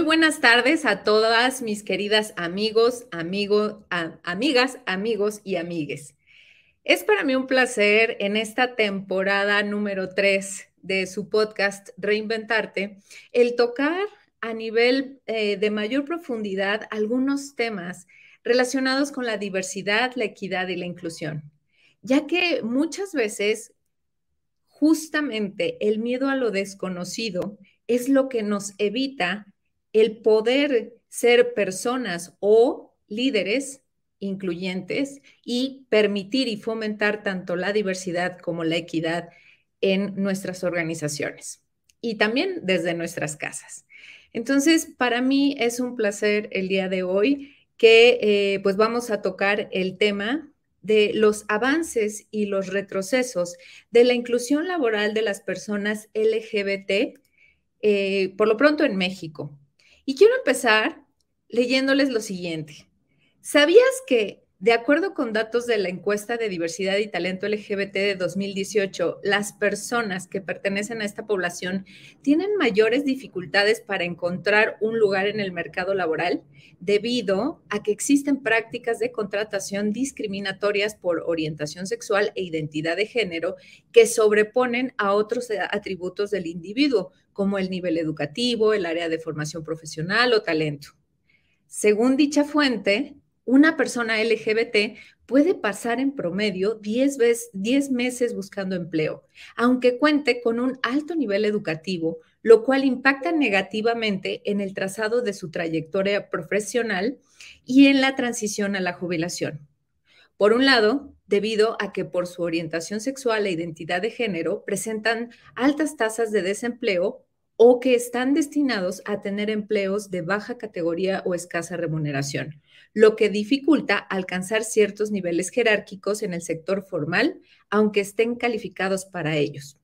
Muy buenas tardes a todas mis queridas amigos, amigas, amigos y amigues. Es para mí un placer en esta temporada número 3 de su podcast Reinventarte, el tocar a nivel eh, de mayor profundidad algunos temas relacionados con la diversidad, la equidad y la inclusión, ya que muchas veces justamente el miedo a lo desconocido es lo que nos evita el poder ser personas o líderes incluyentes y permitir y fomentar tanto la diversidad como la equidad en nuestras organizaciones y también desde nuestras casas. Entonces, para mí es un placer el día de hoy que eh, pues vamos a tocar el tema de los avances y los retrocesos de la inclusión laboral de las personas LGBT, eh, por lo pronto en México. Y quiero empezar leyéndoles lo siguiente. ¿Sabías que, de acuerdo con datos de la encuesta de diversidad y talento LGBT de 2018, las personas que pertenecen a esta población tienen mayores dificultades para encontrar un lugar en el mercado laboral debido a que existen prácticas de contratación discriminatorias por orientación sexual e identidad de género que sobreponen a otros atributos del individuo, como el nivel educativo, el área de formación profesional o talento. Según dicha fuente, una persona LGBT puede pasar en promedio 10, veces, 10 meses buscando empleo, aunque cuente con un alto nivel educativo, lo cual impacta negativamente en el trazado de su trayectoria profesional y en la transición a la jubilación. Por un lado, debido a que por su orientación sexual e identidad de género presentan altas tasas de desempleo o que están destinados a tener empleos de baja categoría o escasa remuneración, lo que dificulta alcanzar ciertos niveles jerárquicos en el sector formal, aunque estén calificados para ellos.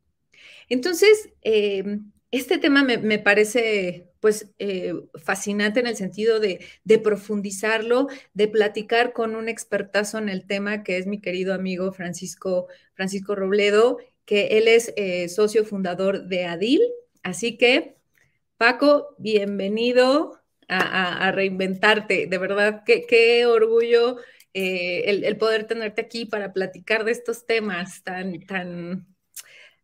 Entonces, em, este tema me, parece pues eh, fascinante en el sentido de, profundizarlo, de platicar con un expertazo en el tema que es mi querido amigo Francisco, Francisco Robledo, que él es eh, socio fundador de ADIL. Así que, Paco, bienvenido a, reinventarte. De verdad, qué, orgullo eh, el, poder tenerte aquí para platicar de estos temas tan, tan,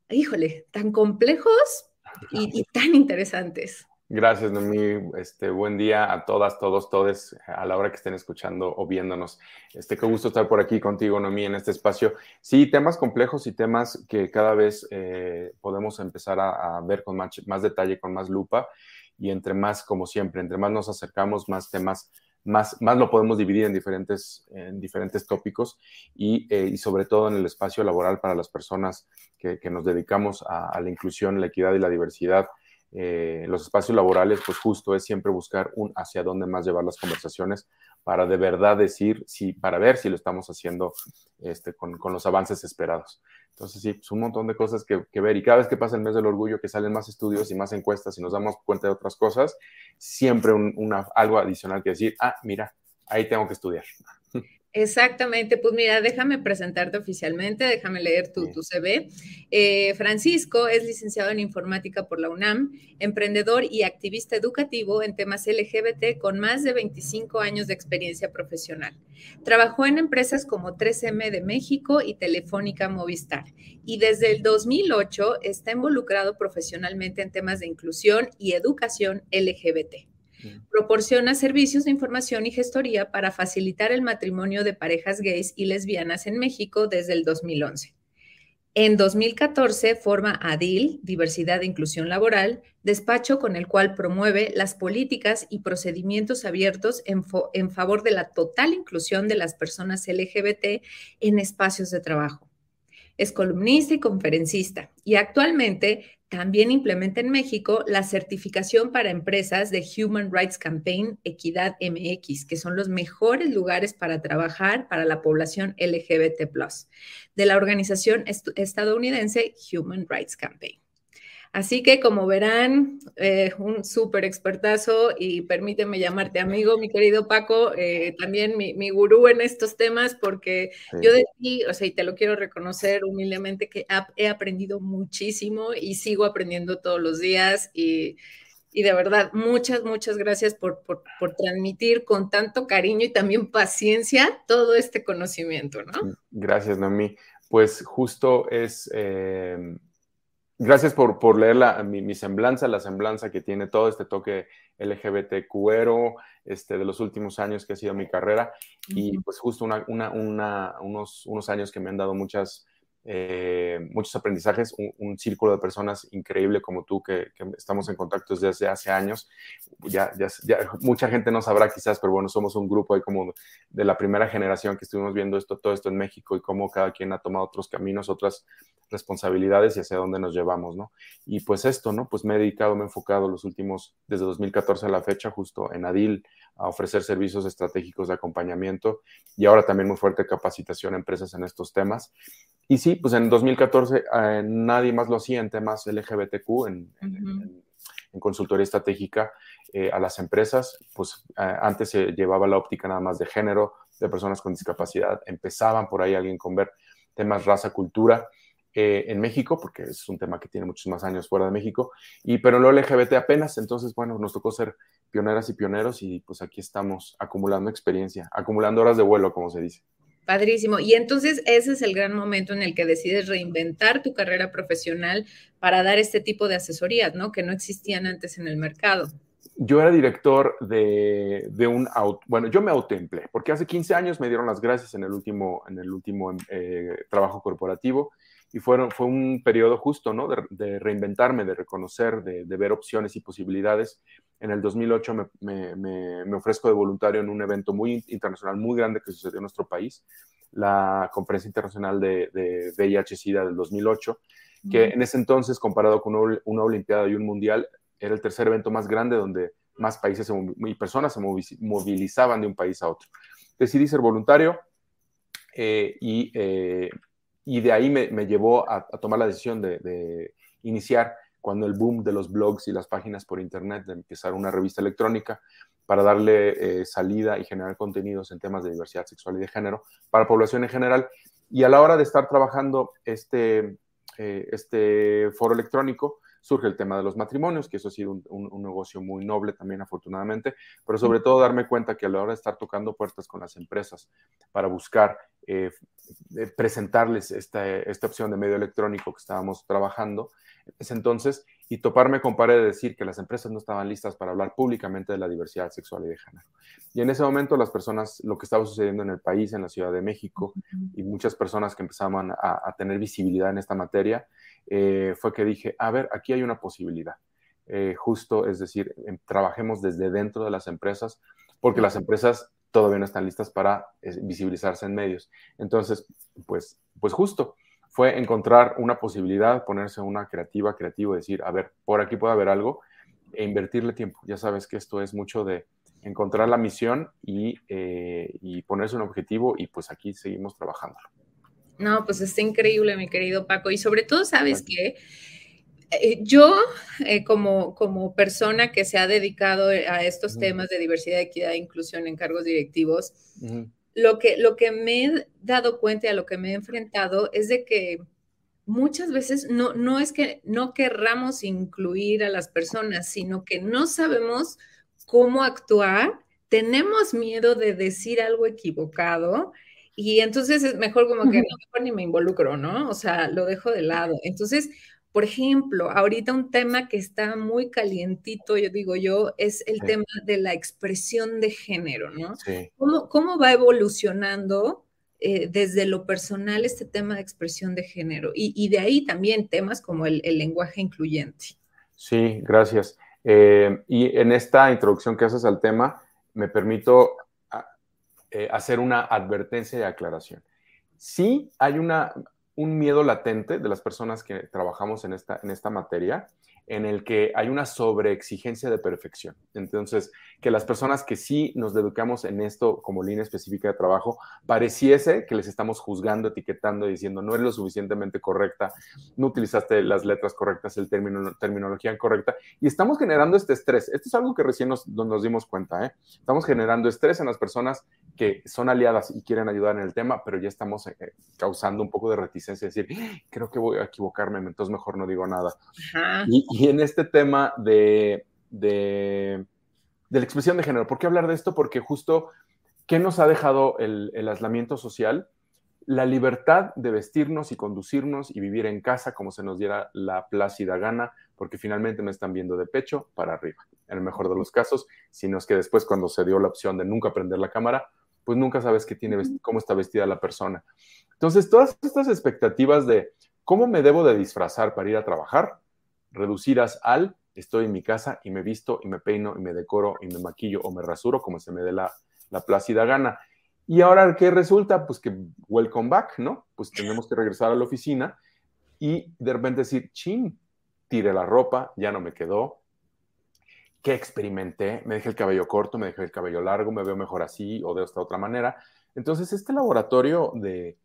híjole, tan complejos, y, tan interesantes. Gracias, Noemí. Este, buen día a todas, todos, todes, a la hora que estén escuchando o viéndonos. Este, qué gusto estar por aquí contigo, Noemí, en este espacio. Sí, temas complejos y temas que cada vez eh, podemos empezar a, ver con más, más, detalle, con más lupa. Y entre más, como siempre, entre más nos acercamos, más temas, más, más lo podemos dividir en diferentes, en diferentes tópicos y, eh, y sobre todo en el espacio laboral para las personas que, nos dedicamos a, la inclusión, la equidad y la diversidad, eh, los espacios laborales, pues justo es siempre buscar un hacia dónde más llevar las conversaciones para de verdad decir, si, para ver si lo estamos haciendo este, con, los avances esperados. Entonces, sí, pues un montón de cosas que, ver. Y cada vez que pasa el mes del orgullo, que salen más estudios y más encuestas y nos damos cuenta de otras cosas, siempre una, algo adicional que decir, ah, mira, ahí tengo que estudiar. Exactamente, pues mira, déjame presentarte oficialmente, déjame leer tu, tu CV. Eh, Francisco es licenciado en informática por la UNAM, emprendedor y activista educativo en temas LGBT con más de 25 años de experiencia profesional. Trabajó en empresas como 3M de México y Telefónica Movistar y desde el 2008 está involucrado profesionalmente en temas de inclusión y educación LGBT. Proporciona servicios de información y gestoría para facilitar el matrimonio de parejas gays y lesbianas en México desde el 2011. En 2014 forma ADIL, Diversidad e Inclusión Laboral, despacho con el cual promueve las políticas y procedimientos abiertos en, en favor de la total inclusión de las personas LGBT en espacios de trabajo. Es columnista y conferencista y actualmente también implementa en México la certificación para empresas de Human Rights Campaign Equidad MX, que son los mejores lugares para trabajar para la población LGBT, de la organización estadounidense Human Rights Campaign. Así que como verán, eh, un súper expertazo y permíteme llamarte amigo, mi querido Paco, eh, también mi, gurú en estos temas, porque yo de ti, o sea, y te lo quiero reconocer humildemente, que he aprendido muchísimo y sigo aprendiendo todos los días y Y de verdad, muchas, muchas gracias por, por, por, transmitir con tanto cariño y también paciencia todo este conocimiento, ¿no? Gracias, Noemí. Pues justo es, eh, gracias por, por leer la, mi, semblanza, la semblanza que tiene todo este toque LGBTQero este, de los últimos años que ha sido mi carrera. Y pues justo una, una, una, unos, unos años que me han dado muchas eh, muchos aprendizajes, un, círculo de personas increíble como tú que, estamos en contacto desde hace años. Ya, mucha gente no sabrá quizás, pero bueno, somos un grupo ahí como de la primera generación que estuvimos viendo esto, todo esto en México y cómo cada quien ha tomado otros caminos, otras responsabilidades y hacia dónde nos llevamos, ¿no? Y pues esto, ¿no? Pues me he dedicado, me he enfocado los últimos, desde 2014 a la fecha, justo en ADIL, a ofrecer servicios estratégicos de acompañamiento y ahora también muy fuerte capacitación a empresas en estos temas. Y sí, pues en 2014 eh, nadie más lo hacía en temas LGBTQ, en, en, consultoría estratégica eh, a las empresas. Pues eh, antes se llevaba la óptica nada más de género, de personas con discapacidad. Empezaban por ahí alguien con ver temas raza, cultura. en México, porque es un tema que tiene muchos más años fuera de México, y pero lo LGBT apenas, entonces, bueno, nos tocó ser pioneras y pioneros y pues aquí estamos acumulando experiencia, acumulando horas de vuelo, como se dice. Padrísimo. Y entonces ese es el gran momento en el que decides reinventar tu carrera profesional para dar este tipo de asesorías, ¿no? Que no existían antes en el mercado. Yo era director de, de un bueno, yo me autoempleé, porque hace 15 años me dieron las gracias en el último, en el último eh, trabajo corporativo y fueron, fue un periodo justo, ¿no? De, reinventarme, de reconocer, de, de, ver opciones y posibilidades. En el 2008 me, me, me, ofrezco de voluntario en un evento muy internacional, muy grande que sucedió en nuestro país, la Conferencia Internacional de, de VIH-Sida del 2008, que en ese entonces, comparado con una, una, Olimpiada y un Mundial, era el tercer evento más grande donde más países y personas se movilizaban de un país a otro. Decidí ser voluntario eh, y eh, y de ahí me, me llevó a, a, tomar la decisión de, de, iniciar cuando el boom de los blogs y las páginas por internet, de empezar una revista electrónica para darle eh, salida y generar contenidos en temas de diversidad sexual y de género para población en general. Y a la hora de estar trabajando este, eh, este foro electrónico, surge el tema de los matrimonios, que eso ha sido un, un, negocio muy noble también afortunadamente, pero sobre todo darme cuenta que a la hora de estar tocando puertas con las empresas para buscar eh, eh, presentarles esta, esta, opción de medio electrónico que estábamos trabajando, es entonces, y toparme con pared de decir que las empresas no estaban listas para hablar públicamente de la diversidad sexual y de género. Y en ese momento las personas, lo que estaba sucediendo en el país, en la Ciudad de México, y muchas personas que empezaban a, a tener visibilidad en esta materia, eh, fue que dije, a ver, aquí hay una posibilidad. Eh, justo, es decir, em, trabajemos desde dentro de las empresas, porque las empresas todavía no están listas para visibilizarse en medios. Entonces, pues, pues justo fue encontrar una posibilidad, ponerse una creativa, creativo, decir, a ver, por aquí puede haber algo e invertirle tiempo. Ya sabes que esto es mucho de encontrar la misión y, eh, y ponerse un objetivo y pues aquí seguimos trabajándolo. No, pues está increíble, mi querido Paco. Y sobre todo, ¿sabes qué? Eh, yo, eh, como, como persona que se ha dedicado a estos temas de diversidad, equidad e inclusión en cargos directivos, lo, que, lo que me he dado cuenta y a lo que me he enfrentado es de que muchas veces no, no es que no querramos incluir a las personas, sino que no sabemos cómo actuar, tenemos miedo de decir algo equivocado y entonces es mejor como que no, mejor ni me involucro, ¿no? O sea, lo dejo de lado. Entonces, por ejemplo, ahorita un tema que está muy calientito, yo digo yo, es el tema de la expresión de género, ¿no? Sí. ¿Cómo, ¿Cómo, va evolucionando eh, desde lo personal este tema de expresión de género? Y, y de ahí también temas como el, el lenguaje incluyente. Sí, gracias. Eh, y en esta introducción que haces al tema, me permito eh, hacer una advertencia y aclaración. Sí hay una, un miedo latente de las personas que trabajamos en esta, en esta materia en el que hay una sobreexigencia de perfección. Entonces, que las personas que sí nos dedicamos en esto como línea específica de trabajo, pareciese que les estamos juzgando, etiquetando, diciendo no eres lo suficientemente correcta, no utilizaste las letras correctas, el término, terminología correcta, y estamos generando este estrés. Esto es algo que recién nos, nos dimos cuenta, ¿eh? Estamos generando estrés en las personas que son aliadas y quieren ayudar en el tema, pero ya estamos eh, causando un poco de reticencia, decir, creo que voy a equivocarme, entonces mejor no digo nada. Y, y, en este tema de, de, la expresión de género. ¿Por qué hablar de esto? Porque justo, ¿qué nos ha dejado el, el aislamiento social? La libertad de vestirnos y conducirnos y vivir en casa como se nos diera la plácida gana, porque finalmente me están viendo de pecho para arriba, en el mejor de los casos, sino es que después cuando se dio la opción de nunca prender la cámara, pues nunca sabes qué tiene, cómo está vestida la persona. Entonces, todas estas expectativas de cómo me debo de disfrazar para ir a trabajar, reducidas al estoy en mi casa y me visto y me peino y me decoro y me maquillo o me rasuro como se me dé la, plácida gana. Y ahora, ¿qué resulta? Pues que welcome back, ¿no? Pues tenemos que regresar a la oficina y de repente decir, chin, tire la ropa, ya no me quedó, que experimenté, me dejé el cabello corto, me dejé el cabello largo, me veo mejor así o de esta otra manera. Entonces, este laboratorio de,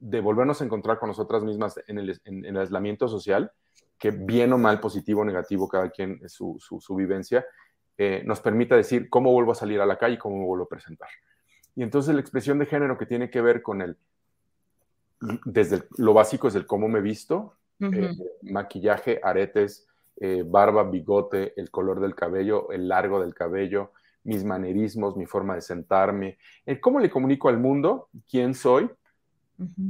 de volvernos a encontrar con nosotras mismas en el, en, el, aislamiento social, que bien o mal, positivo o negativo, cada quien su, su, su vivencia, eh, nos permite decir cómo vuelvo a salir a la calle y cómo me vuelvo a presentar. Y entonces la expresión de género que tiene que ver con el, desde lo básico es el cómo me visto, eh, maquillaje, aretes, eh, barba, bigote, el color del cabello, el largo del cabello, mis manerismos, mi forma de sentarme, el cómo le comunico al mundo quién soy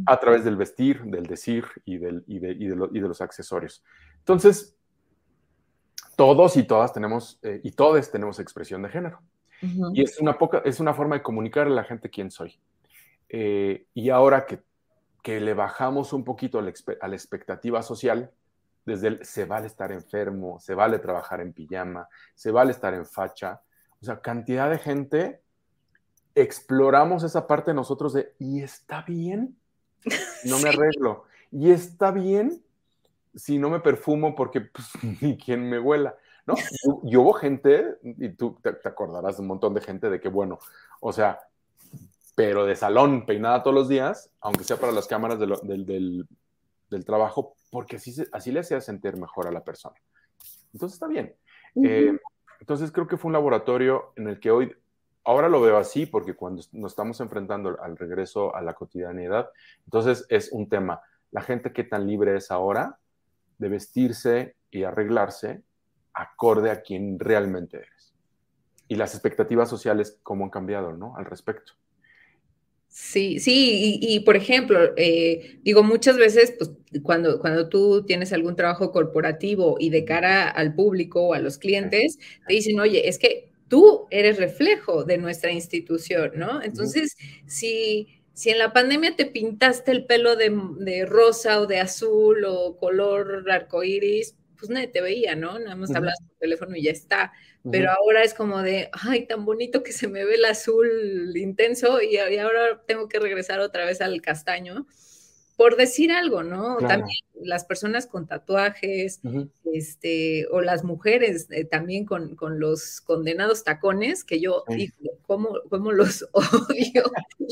a través del vestir, del decir y, del, y, de, y, de, los accesorios. Entonces, todos y todas tenemos, eh, y todos tenemos expresión de género. Y es una, poca, es una forma de comunicar a la gente quién soy. Eh, y ahora que, que, le bajamos un poquito a la, a la expectativa social, desde el se vale estar enfermo, se vale trabajar en pijama, se vale estar en facha. O sea, cantidad de gente exploramos esa parte de nosotros de, y está bien, no me arreglo, y está bien si no me perfumo porque pues, ni quien me huela, ¿no? Y, hubo gente, y tú te, acordarás de un montón de gente de que, bueno, o sea, pero de salón, peinada todos los días, aunque sea para las cámaras del, del, del trabajo, porque así, así le hacía sentir mejor a la persona. Entonces está bien. Eh, entonces creo que fue un laboratorio en el que hoy, ahora lo veo así, porque cuando nos estamos enfrentando al regreso a la cotidianidad, entonces es un tema. La gente que tan libre es ahora de vestirse y arreglarse acorde a quien realmente eres. Y las expectativas sociales, cómo han cambiado, ¿no? Al respecto. Sí, sí, y, por ejemplo, eh, digo, muchas veces, pues cuando, cuando tú tienes algún trabajo corporativo y de cara al público o a los clientes, te dicen, oye, es que tú eres reflejo de nuestra institución, ¿no? Entonces, si, si en la pandemia te pintaste el pelo de, de rosa o de azul o color arcoíris, pues nadie te veía, ¿no? Nada más hablas por teléfono y ya está. Pero ahora es como de, ay, tan bonito que se me ve el azul intenso y, ahora tengo que regresar otra vez al castaño. Por decir algo, ¿no? También las personas con tatuajes, este, o las mujeres eh, también con, con, los condenados tacones, que yo, digo, ¿cómo, ¿cómo, los odio?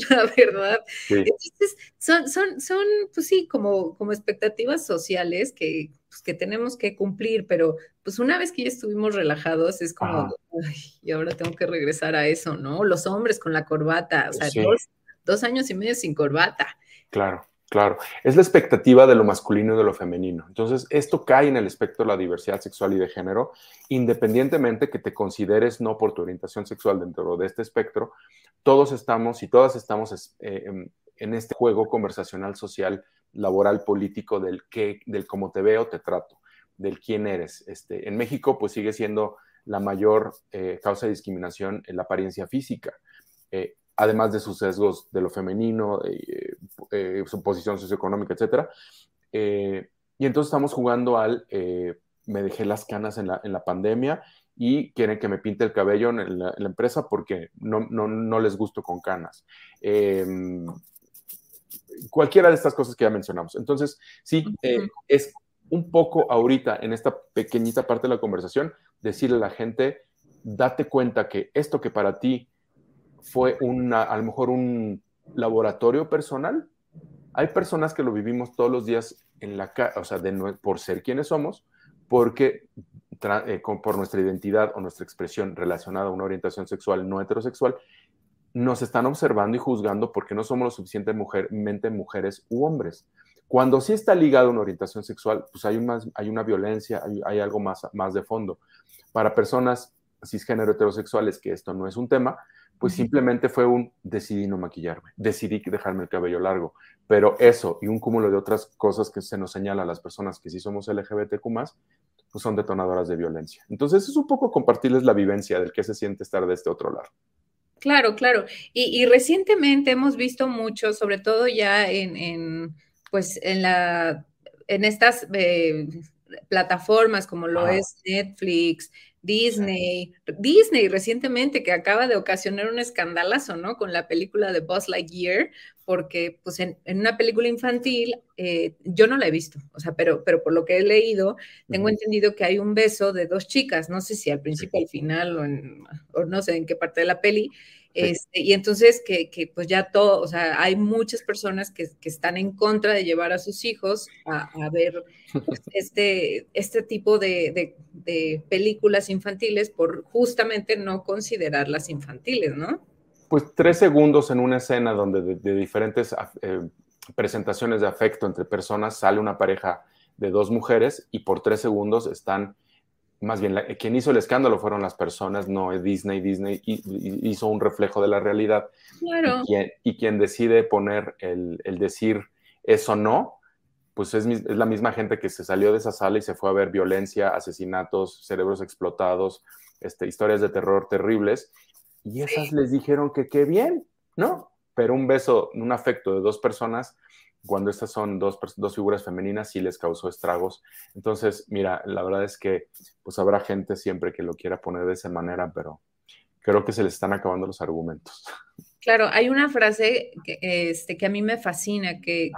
la verdad. Entonces, son, son, son, pues sí, como, como expectativas sociales que, pues, que tenemos que cumplir, pero pues una vez que ya estuvimos relajados, es como, ay, y ahora tengo que regresar a eso, ¿no? Los hombres con la corbata, o sea, dos, años y medio sin corbata. Claro. Claro, es la expectativa de lo masculino y de lo femenino. Entonces, esto cae en el espectro de la diversidad sexual y de género, independientemente que te consideres no por tu orientación sexual dentro de este espectro, todos estamos y todas estamos eh, en este juego conversacional social laboral político del que, del cómo te veo, te trato, del quién eres. Este, en México, pues sigue siendo la mayor eh, causa de discriminación en la apariencia física, eh, además de sus sesgos de lo femenino, eh, su posición socioeconómica, etc. y entonces estamos jugando al, me dejé las canas en la, en la, pandemia y quieren que me pinte el cabello en la, empresa porque no, no, no, les gusto con canas cualquiera de estas cosas que ya mencionamos. Entonces, sí, eh, es un poco ahorita en esta pequeñita parte de la conversación, decirle a la gente, date cuenta que esto que para ti fue una, a lo mejor un laboratorio personal, hay personas que lo vivimos todos los días en la o sea, por ser quienes somos, porque eh, por nuestra identidad o nuestra expresión relacionada a una orientación sexual no heterosexual, nos están observando y juzgando porque no somos lo suficientemente mujeres u hombres. Cuando sí está ligado a una orientación sexual, pues hay, hay una violencia, hay, algo más, más de fondo. Para personas cisgénero heterosexuales, que esto no es un tema, pues simplemente fue un decidí no maquillarme, decidí dejarme el cabello largo. Pero eso y un cúmulo de otras cosas que se nos señala a las personas que sí somos LGBTQ, pues son detonadoras de violencia. Entonces es un poco compartirles la vivencia del que se siente estar de este otro lado. Claro, claro. Y, recientemente hemos visto mucho, sobre todo ya en, pues en la en estas eh, plataformas como lo es Netflix, Disney, Disney recientemente que acaba de ocasionar un escandalazo, ¿no? Con la película de Buzz Lightyear, porque pues en, una película infantil, eh, yo no la he visto, o sea, pero, pero por lo que he leído, tengo entendido que hay un beso de dos chicas, no sé si al principio, al final o, o no sé en qué parte de la peli, este, y entonces que, pues ya todo, o sea, hay muchas personas que, están en contra de llevar a sus hijos a, ver pues, este, este tipo de, películas infantiles por justamente no considerarlas infantiles, ¿no? Pues tres segundos en una escena donde de, diferentes eh, presentaciones de afecto entre personas sale una pareja de dos mujeres y por tres segundos están más bien, quien hizo el escándalo fueron las personas, no Disney. Disney hizo un reflejo de la realidad. Claro. Y quien, decide poner el, decir eso no, pues es, la misma gente que se salió de esa sala y se fue a ver violencia, asesinatos, cerebros explotados, este, historias de terror terribles. Y esas les dijeron que qué bien, ¿no? Pero un beso, un afecto de dos personas cuando estas son dos, dos figuras femeninas sí les causó estragos. Entonces, mira, la verdad es que pues habrá gente siempre que lo quiera poner de esa manera, pero creo que se les están acabando los argumentos. Claro, hay una frase que, este, que a mí me fascina, que,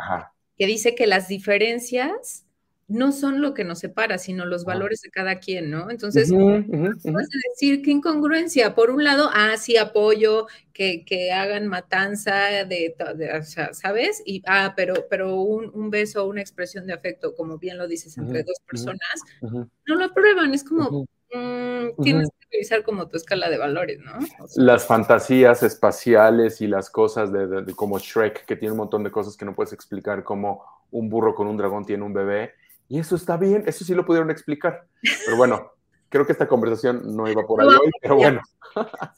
que dice que las diferencias no son lo que nos separa, sino los valores de cada quien, ¿no? Entonces, vas a decir qué incongruencia. Por un lado, ah, sí, apoyo que, hagan matanza de, o sea, ¿sabes? Y, ah, pero, pero un, un, beso, una expresión de afecto, como bien lo dices, entre dos personas, no lo aprueban. Es como, mm, tienes que revisar como tu escala de valores, ¿no? las fantasías espaciales y las cosas de, como Shrek, que tiene un montón de cosas que no puedes explicar, como un burro con un dragón tiene un bebé y eso está bien, eso sí lo pudieron explicar. Pero bueno, creo que esta conversación no iba por ahí hoy, pero bueno.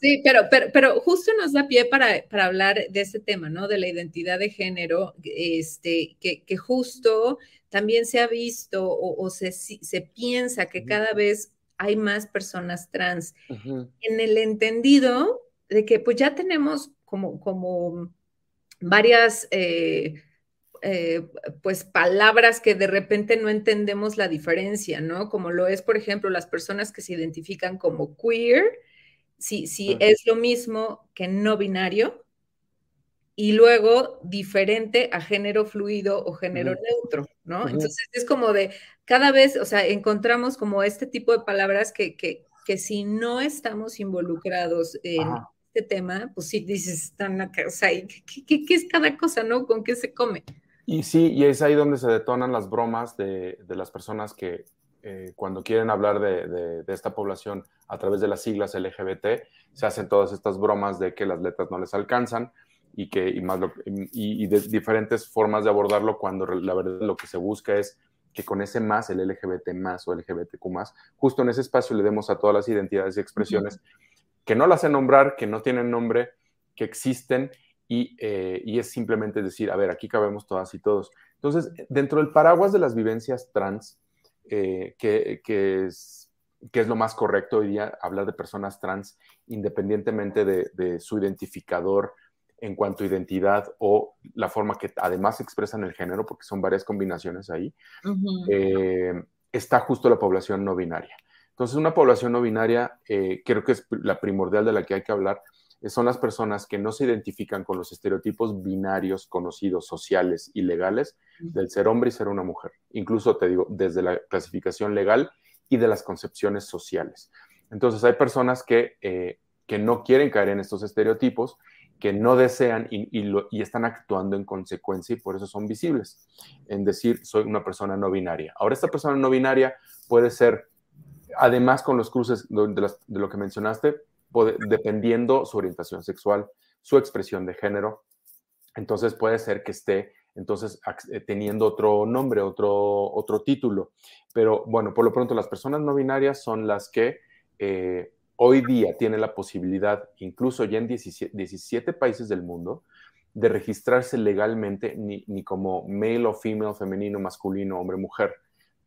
Sí, pero, pero, justo nos da pie para, hablar de este tema, ¿no? De la identidad de género, este, que, justo también se ha visto o, se, se, piensa que cada vez hay más personas trans en el entendido de que pues ya tenemos como, como varias... Eh, eh, pues palabras que de repente no entendemos la diferencia, ¿no? Como lo es, por ejemplo, las personas que se identifican como queer, si, si es lo mismo que no binario, y luego diferente a género fluido o género neutro, ¿no? Entonces es como de cada vez, o sea, encontramos como este tipo de palabras que, que, que si no estamos involucrados en este tema, pues sí dices, están acá, o sea, ¿qué, qué, qué es cada cosa, no? ¿Con qué se come? Y sí, y es ahí donde se detonan las bromas de, las personas que eh, cuando quieren hablar de, esta población a través de las siglas LGBT, se hacen todas estas bromas de que las letras no les alcanzan y que y más y, de diferentes formas de abordarlo cuando la verdad lo que se busca es que con ese más, el LGBT más o LGBTQ más, justo en ese espacio le demos a todas las identidades y expresiones que no las sé nombrar, que no tienen nombre, que existen eh, y, es simplemente decir, a ver, aquí cabemos todas y todos. Entonces, dentro del paraguas de las vivencias trans, eh, que, es, que, es, lo más correcto hoy día, hablar de personas trans independientemente de, su identificador en cuanto a identidad o la forma que además expresan el género, porque son varias combinaciones ahí, eh, está justo la población no binaria. Entonces, una población no binaria creo que es la primordial de la que hay que hablar, son las personas que no se identifican con los estereotipos binarios conocidos, sociales y legales del ser hombre y ser una mujer. Incluso te digo, desde la clasificación legal y de las concepciones sociales. Entonces hay personas que, eh, que no quieren caer en estos estereotipos, que no desean y, y, están actuando en consecuencia y por eso son visibles, en decir, soy una persona no binaria. Ahora, esta persona no binaria puede ser, además con los cruces de lo que mencionaste, dependiendo su orientación sexual, su expresión de género. Entonces puede ser que esté entonces eh, teniendo otro nombre, otro, otro título. Pero bueno, por lo pronto las personas no binarias son las que eh, hoy día tienen la posibilidad, incluso ya en 17, países del mundo, de registrarse legalmente ni, ni, como male o female, femenino, masculino, hombre, mujer.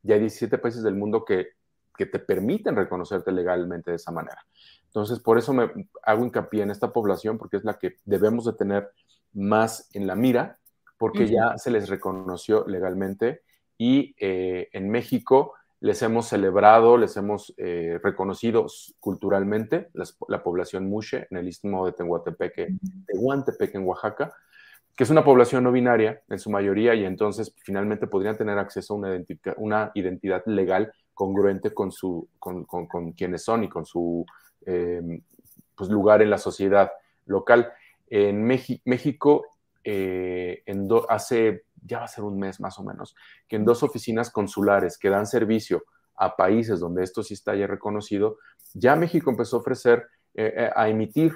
Ya hay 17 países del mundo que, que te permiten reconocerte legalmente de esa manera. Entonces, por eso me hago hincapié en esta población, porque es la que debemos de tener más en la mira, porque ya se les reconoció legalmente y eh, en México les hemos celebrado, les hemos eh, reconocido culturalmente la población Mushe en el istmo de Tehuantepec, Tehuantepec en Oaxaca, que es una población no binaria en su mayoría y entonces finalmente podrían tener acceso a una, una identidad legal congruente con, su, con, con, quienes son y con su em, pues, lugar en la sociedad local. En México eh, en hace, ya va a ser un mes más o menos, que en dos oficinas consulares que dan servicio a países donde esto sí está ya reconocido, ya México empezó a ofrecer, eh, eh, a emitir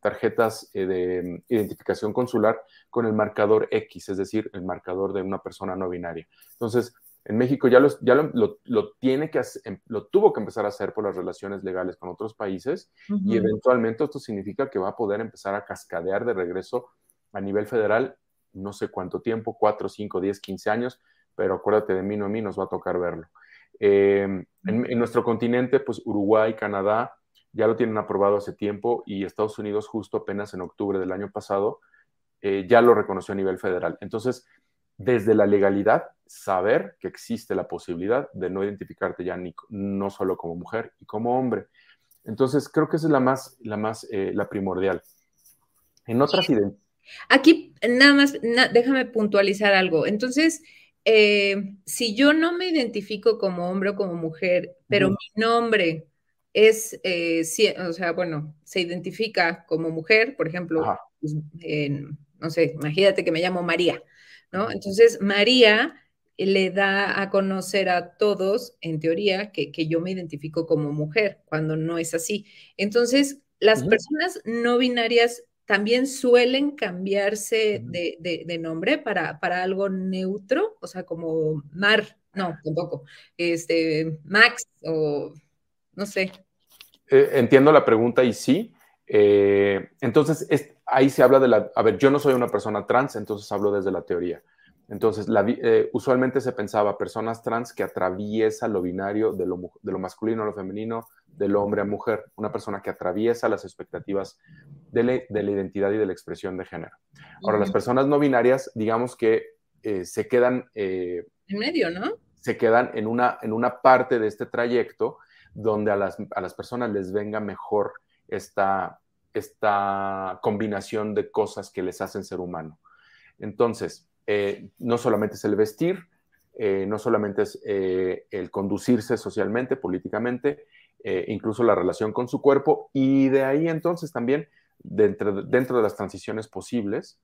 tarjetas de identificación consular con el marcador X, es decir, el marcador de una persona no binaria. Entonces, en México ya, ya lo, tiene que em, lo tuvo que empezar a hacer por las relaciones legales con otros países y eventualmente esto significa que va a poder empezar a cascadear de regreso a nivel federal, no sé cuánto tiempo, 4, 5, 10, 15 años, pero acuérdate de mí, no a mí, nos va a tocar verlo. Em, en, nuestro continente, pues Uruguay, Canadá, ya lo tienen aprobado hace tiempo y Estados Unidos justo apenas en octubre del año pasado eh, ya lo reconoció a nivel federal. Entonces, desde la legalidad, saber que existe la posibilidad de no identificarte ya ni, no solo como mujer y como hombre. Entonces, creo que esa es la más, la más, eh, la primordial. En otras identidades Aquí nada más, déjame puntualizar algo. Entonces, eh, si yo no me identifico como hombre o como mujer, pero mi nombre es, eh, o sea, bueno, se identifica como mujer, por ejemplo, pues, no sé, imagínate que me llamo María, ¿no? Entonces, María le da a conocer a todos, en teoría, que, yo me identifico como mujer, cuando no es así. Entonces, las personas no binarias también suelen cambiarse de, nombre para, para, algo neutro, o sea, como Mar, no, tampoco, este, Max o no sé. Eh, entiendo la pregunta y sí. Eh, entonces, ahí se habla de la, a ver, yo no soy una persona trans, entonces hablo desde la teoría. Entonces, eh, usualmente se pensaba personas trans que atraviesa lo binario de lo, de lo masculino a lo femenino, del hombre a mujer, una persona que atraviesa las expectativas de, la identidad y de la expresión de género. Ahora, las personas no binarias, digamos que eh, se quedan... Eh, en medio, ¿no? Se quedan en una, en una parte de este trayecto donde a las, a las personas les venga mejor esta, esta combinación de cosas que les hacen ser humano. Entonces, eh, no solamente es el vestir, no solamente es el conducirse socialmente, políticamente, eh, incluso la relación con su cuerpo, y de ahí entonces también, dentro, dentro de las transiciones posibles,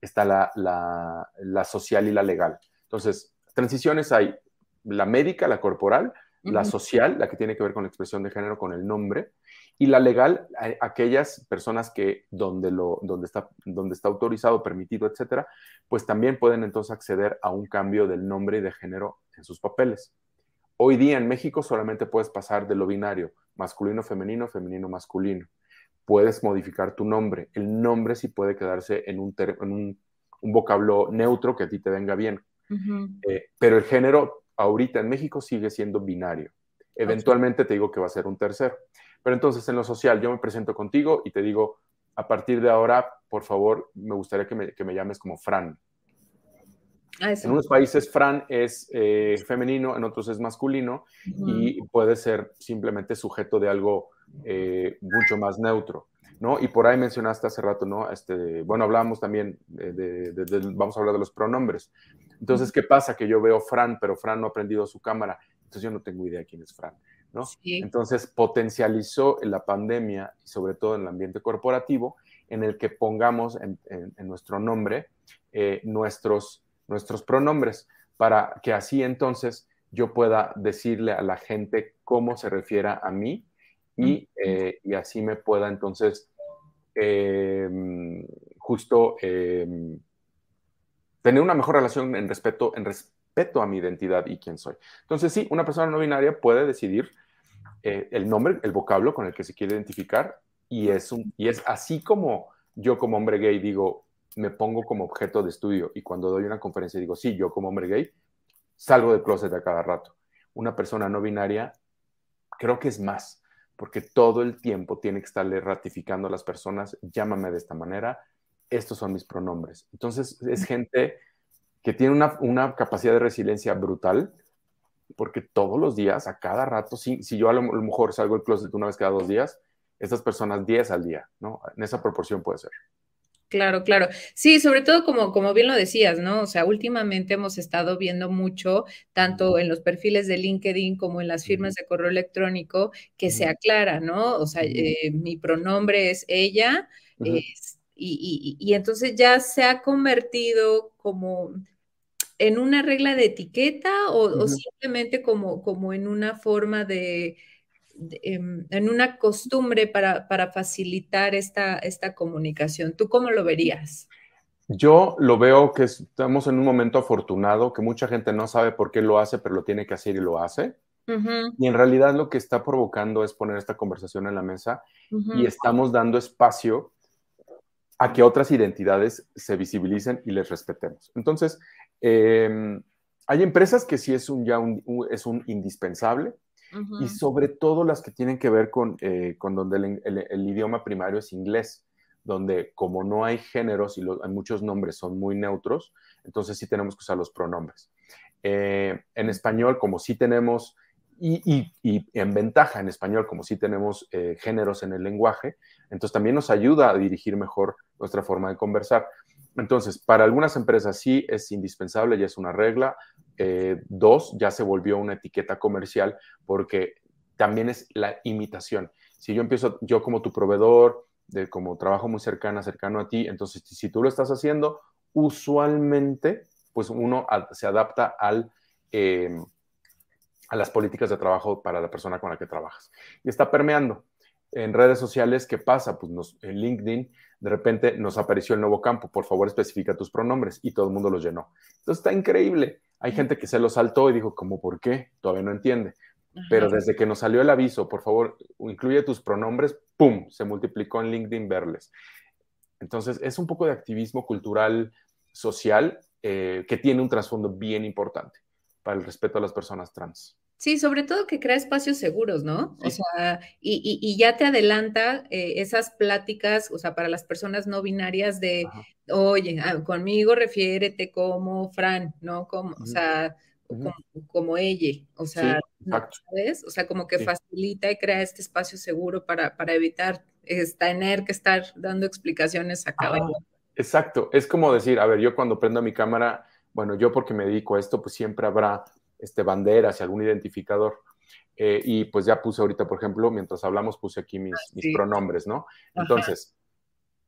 está la, la, social y la legal. Entonces, transiciones hay la médica, la corporal, la social, la que tiene que ver con la expresión de género, con el nombre, y la legal, aquellas personas que donde, lo, donde, está, donde está autorizado, permitido, etcétera, pues también pueden entonces acceder a un cambio del nombre y de género en sus papeles. Hoy día en México solamente puedes pasar de lo binario, masculino, femenino, femenino, masculino. Puedes modificar tu nombre. El nombre sí puede quedarse en un, un, vocablo neutro que a ti te venga bien. Eh, pero el género ahorita en México sigue siendo binario. Eventualmente te digo que va a ser un tercero. Pero entonces en lo social yo me presento contigo y te digo, a partir de ahora, por favor, me gustaría que me, que me llames como Fran. Ah, en unos países Fran es eh, femenino, en otros es masculino y puede ser simplemente sujeto de algo eh, mucho más neutro. ¿no? Y por ahí mencionaste hace rato, ¿no? Este, bueno, hablábamos también de, vamos a hablar de los pronombres. Entonces, ¿qué pasa? Que yo veo Fran, pero Fran no ha prendido su cámara, entonces yo no tengo idea quién es Fran, ¿no? Entonces, potencializó en la pandemia, y sobre todo en el ambiente corporativo, en el que pongamos en, nuestro nombre eh, nuestros nuestros pronombres, para que así entonces yo pueda decirle a la gente cómo se refiera a mí y, eh, así me pueda entonces em, justo tener una mejor relación en respeto, en respeto a mi identidad y quién soy. Entonces, sí, una persona no binaria puede decidir eh, el nombre, el vocablo con el que se quiere identificar y es, un, y es así como yo como hombre gay digo, me pongo como objeto de estudio y cuando doy una conferencia digo, sí, yo como hombre gay salgo del closet a cada rato. Una persona no binaria creo que es más, porque todo el tiempo tiene que estarle ratificando a las personas, llámame de esta manera, estos son mis pronombres. Entonces es gente que tiene una, capacidad de resiliencia brutal, porque todos los días, a cada rato, si, si yo a lo, mejor salgo del closet una vez cada dos días, estas personas 10 al día, ¿no? En esa proporción puede ser. Claro, claro. Sí, sobre todo como, como bien lo decías, ¿no? O sea, últimamente hemos estado viendo mucho, tanto en los perfiles de LinkedIn como en las firmas de correo electrónico, que se aclara, ¿no? O sea, eh, mi pronombre es ella, y, entonces ya se ha convertido como en una regla de etiqueta o, simplemente como, como en una forma de, Em, en, una costumbre para, facilitar esta, esta comunicación. ¿Tú cómo lo verías? Yo lo veo que estamos en un momento afortunado, que mucha gente no sabe por qué lo hace, pero lo tiene que hacer y lo hace. Y en realidad lo que está provocando es poner esta conversación en la mesa y estamos dando espacio a que otras identidades se visibilicen y les respetemos. Entonces, em, hay empresas que sí es un, ya es un indispensable, y sobre todo las que tienen que ver con, eh, con donde el, idioma primario es inglés, donde como no hay géneros y muchos nombres son muy neutros, entonces sí tenemos que usar los pronombres. Eh, en español, como sí tenemos, y, en ventaja en español, como sí tenemos eh, géneros en el lenguaje, entonces también nos ayuda a dirigir mejor nuestra forma de conversar. Entonces, para algunas empresas sí es indispensable, ya es una regla. Eh, dos, ya se volvió una etiqueta comercial porque también es la imitación. Si yo empiezo, yo como tu proveedor, de, como trabajo muy cercana, cercano a ti, entonces si tú lo estás haciendo, usualmente, pues uno se adapta al, em, a las políticas de trabajo para la persona con la que trabajas. Y está permeando. En redes sociales, ¿qué pasa? Pues nos, en LinkedIn de repente nos apareció el nuevo campo, por favor especifica tus pronombres y todo el mundo los llenó. Entonces está increíble. Hay gente que se lo saltó y dijo, ¿cómo por qué? Todavía no entiende. Pero desde que nos salió el aviso, por favor, incluye tus pronombres, ¡pum! Se multiplicó en LinkedIn verles. Entonces es un poco de activismo cultural, social, eh, que tiene un trasfondo bien importante para el respeto a las personas trans. Sí, sobre todo que crea espacios seguros, ¿no? O sea, y, ya te adelanta eh, esas pláticas, o sea, para las personas no binarias de, oye, ah, conmigo refiérete como Fran, ¿no? Como, o sea, como, ella, o sea, ¿sabes? O sea, como que facilita y crea este espacio seguro para, para evitar tener que estar dando explicaciones a cada uno. Exacto, es como decir, a ver, yo cuando prendo mi cámara, bueno, yo porque me dedico a esto, pues siempre habrá este, banderas y algún identificador. Eh, y pues ya puse ahorita, por ejemplo, mientras hablamos, puse aquí mis, ah, pronombres, ¿no? Entonces,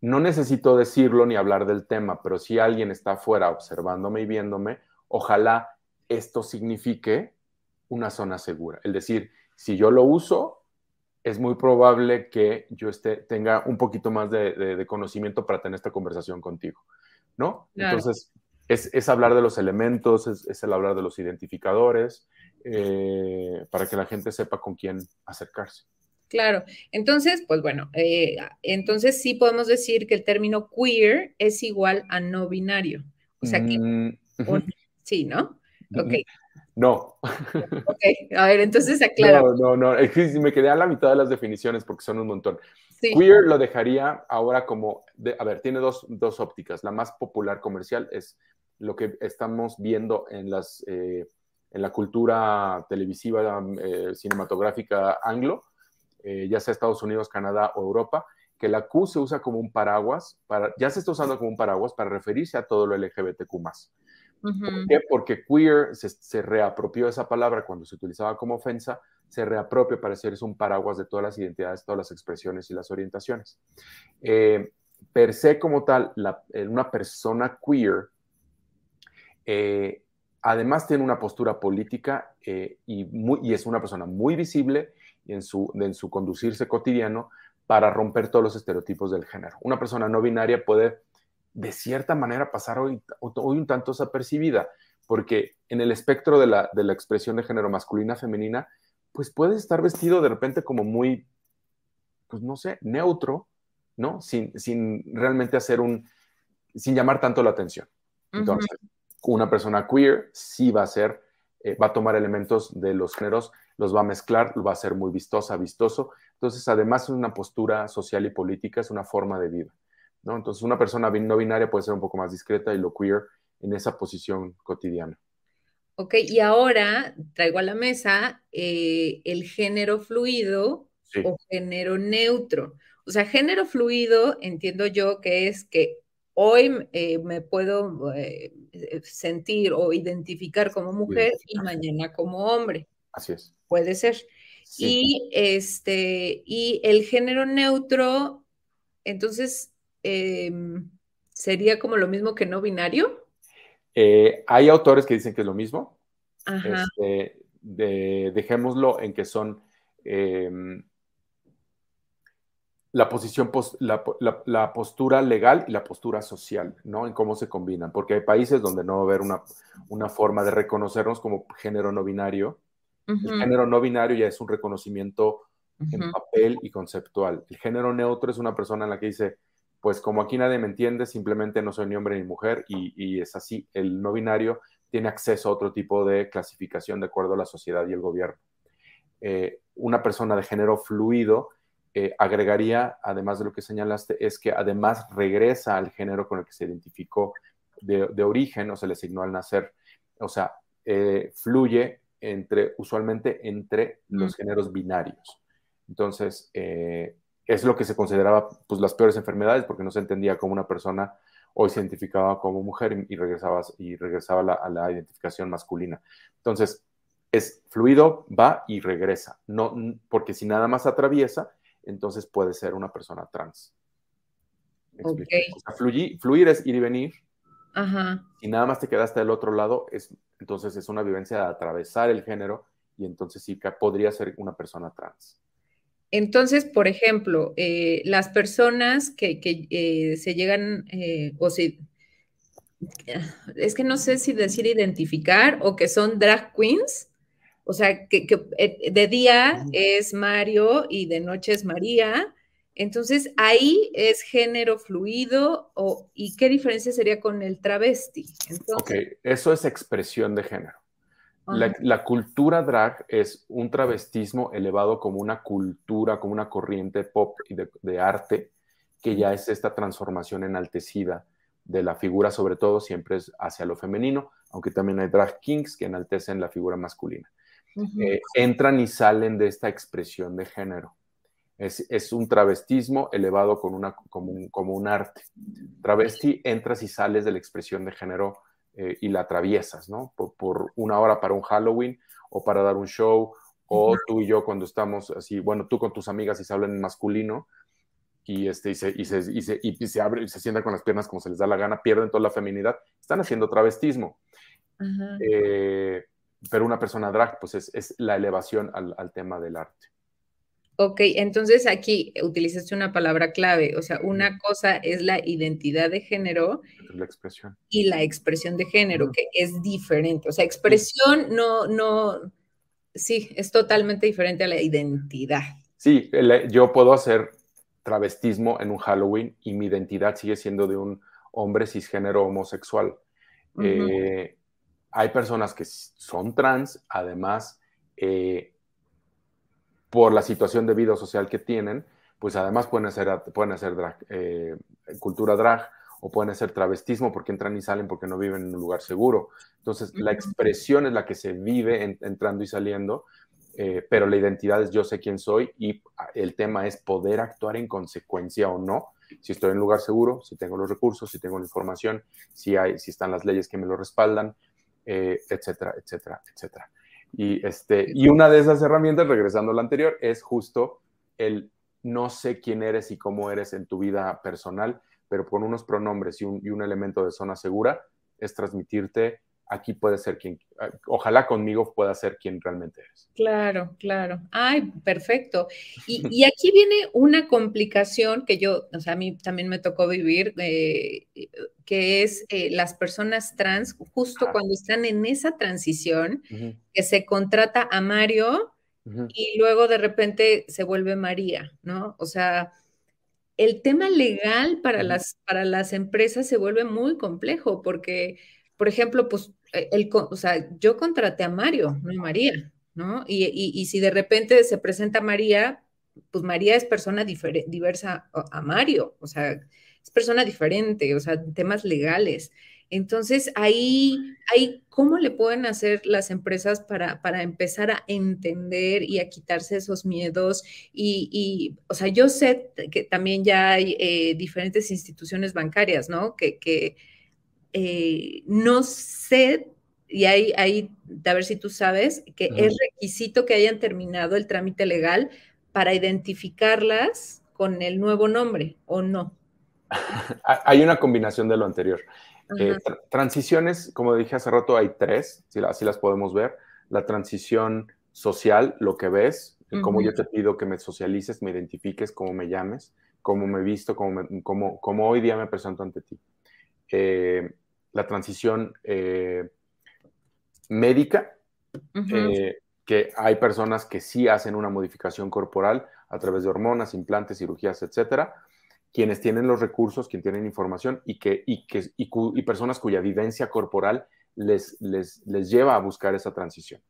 no necesito decirlo ni hablar del tema, pero si alguien está afuera observándome y viéndome, ojalá esto signifique una zona segura. Es decir, si yo lo uso, es muy probable que yo esté, tenga un poquito más de, conocimiento para tener esta conversación contigo, ¿no? Entonces, es, hablar de los elementos, es, el hablar de los identificadores, eh, para que la gente sepa con quién acercarse. Claro, entonces, pues bueno, eh, entonces sí podemos decir que el término queer es igual a no binario. O sea que, mm, sí, ¿no? Ok. No. Ok, a ver, entonces aclara. No, no, no, es que me quedé a la mitad de las definiciones porque son un montón. Queer lo dejaría ahora como, a ver, tiene dos, dos, ópticas. La más popular comercial es lo que estamos viendo en, las, eh, en la cultura televisiva, eh, cinematográfica anglo, eh, ya sea Estados Unidos, Canadá o Europa, que la Q se usa como un paraguas, para, ya se está usando como un paraguas para referirse a todo lo LGBTQ. ¿Por qué? Porque queer se, se, reapropió esa palabra cuando se utilizaba como ofensa, se reapropia para ser un paraguas de todas las identidades, todas las expresiones y las orientaciones. per se como tal, una persona queer eh, además tiene una postura política eh, y, es una persona muy visible en su, en su conducirse cotidiano para romper todos los estereotipos del género. Una persona no binaria puede de cierta manera pasar hoy, hoy un tanto desapercibida, porque en el espectro de la, de la expresión de género masculina, femenina, pues puedes estar vestido de repente como muy, pues no sé, neutro, ¿no? Sin, sin realmente hacer un, sin llamar tanto la atención. Entonces, una persona queer sí va a ser, eh, va a tomar elementos de los géneros, los va a mezclar, va a ser muy vistosa, vistoso. Entonces, además es una postura social y política, es una forma de vida. ¿No? Entonces, una persona no binaria puede ser un poco más discreta y lo queer en esa posición cotidiana. Ok, y ahora traigo a la mesa eh, el género fluido o género neutro. O sea, género fluido entiendo yo que es que hoy eh, me puedo eh, sentir o identificar como mujer y mañana como hombre. Así es. Puede ser. Y este, y el género neutro, entonces, em, sería como lo mismo que no binario. Eh, hay autores que dicen que es lo mismo. Este, dejémoslo en que son em, la posición, la, postura legal y la postura social, ¿no? En cómo se combinan, porque hay países donde no va a haber una, una forma de reconocernos como género no binario. El género no binario ya es un reconocimiento en papel y conceptual. El género neutro es una persona en la que dice, pues como aquí nadie me entiende, simplemente no soy ni hombre ni mujer y, es así. El no binario tiene acceso a otro tipo de clasificación de acuerdo a la sociedad y el gobierno. Eh, una persona de género fluido eh, agregaría, además de lo que señalaste, es que además regresa al género con el que se identificó de, origen o se le asignó al nacer. O sea, eh, fluye entre, usualmente entre los géneros binarios. Entonces, eh, es lo que se consideraba pues, las peores enfermedades porque no se entendía como una persona o se identificaba como mujer y, regresaba, y regresaba a la, identificación masculina. Entonces, es fluido, va y regresa. No, porque si nada más atraviesa, entonces puede ser una persona trans. Okay. fluir, es ir y venir. Ajá. Y nada más te quedaste del otro lado, es, entonces es una vivencia de atravesar el género y entonces sí podría ser una persona trans. Entonces, por ejemplo, eh, las personas que, eh, se llegan, eh, o si, es que no sé si decir identificar o que son drag queens, o sea, que, eh, de día es Mario y de noche es María. Entonces, ahí es género fluido o, y qué diferencia sería con el travesti. ok, eso es expresión de género. La, cultura drag es un travestismo elevado como una cultura, como una corriente pop y de, arte, que ya es esta transformación enaltecida de la figura, sobre todo siempre es hacia lo femenino, aunque también hay drag kings que enaltecen la figura masculina. Eh, entran y salen de esta expresión de género. Es, un travestismo elevado con una, como, un, arte. Travesti, entras y sales de la expresión de género eh, y la atraviesas, ¿no? Por, una hora para un Halloween o para dar un show, o tú y yo cuando estamos así, bueno, tú con tus amigas y se hablan en masculino, y, este, y, se, y, se, y, se, y se abre, se sientan con las piernas como se les da la gana, pierden toda la feminidad, están haciendo travestismo. Eh, pero una persona drag, pues es, la elevación al, tema del arte. Ok, entonces aquí utilizaste una palabra clave, o sea, una cosa es la identidad de género. La expresión. Y la expresión de género, que es diferente. O sea, expresión no, no, sí, es totalmente diferente a la identidad. Sí, yo puedo hacer travestismo en un Halloween y mi identidad sigue siendo de un hombre cisgénero homosexual hay personas que son trans, además, eh, por la situación de vida social que tienen, pues además pueden hacer, pueden hacer eh, cultura drag o pueden hacer travestismo porque entran y salen porque no viven en un lugar seguro. Entonces, la expresión es la que se vive entrando y saliendo, eh, pero la identidad es yo sé quién soy y el tema es poder actuar en consecuencia o no. Si estoy en un lugar seguro, si tengo los recursos, si tengo la información, si, hay, si están las leyes que me lo respaldan, eh, etcétera, etcétera, etcétera. Y, este, y una de esas herramientas, regresando a la anterior, es justo el no sé quién eres y cómo eres en tu vida personal, pero con unos pronombres y un, elemento de zona segura, es transmitirte aquí puede ser quien, ojalá conmigo pueda ser quien realmente eres. Claro, claro. Ay, perfecto. Y, aquí viene una complicación que yo, o sea, a mí también me tocó vivir, eh, que es eh, las personas trans, justo cuando están en esa transición, que se contrata a Mario y luego de repente se vuelve María, ¿no? O sea, el tema legal para, las, para las empresas se vuelve muy complejo porque, por ejemplo, pues, e, el, o sea, yo contraté a Mario, no a María, ¿no? Y, y, si de repente se presenta María, pues María es persona diversa a Mario, o sea, es persona diferente, o sea, temas legales. Entonces, ahí, ahí, ¿cómo le pueden hacer las empresas para, para empezar a entender y a quitarse esos miedos? Y, o sea, yo sé que también ya hay eh, diferentes instituciones bancarias, ¿no? Que, que eh, no sé, y ahí, ahí, a ver si tú sabes, que es requisito que hayan terminado el trámite legal para identificarlas con el nuevo nombre, ¿o no? hay una combinación de lo anterior. Eh, transiciones, como dije hace rato, hay tres, si así las podemos ver. La transición social, lo que ves, cómo yo te pido que me socialices, me identifiques, cómo me llames, cómo me visto, cómo, cómo, hoy día me presento ante ti. Eh, la transición eh, médica, que hay personas que sí hacen una modificación corporal a través de hormonas, implantes, cirugías, etcétera quienes tienen los recursos, quienes tienen información y, que, y, que, y, personas cuya vivencia corporal les, les, les, lleva a buscar esa transición.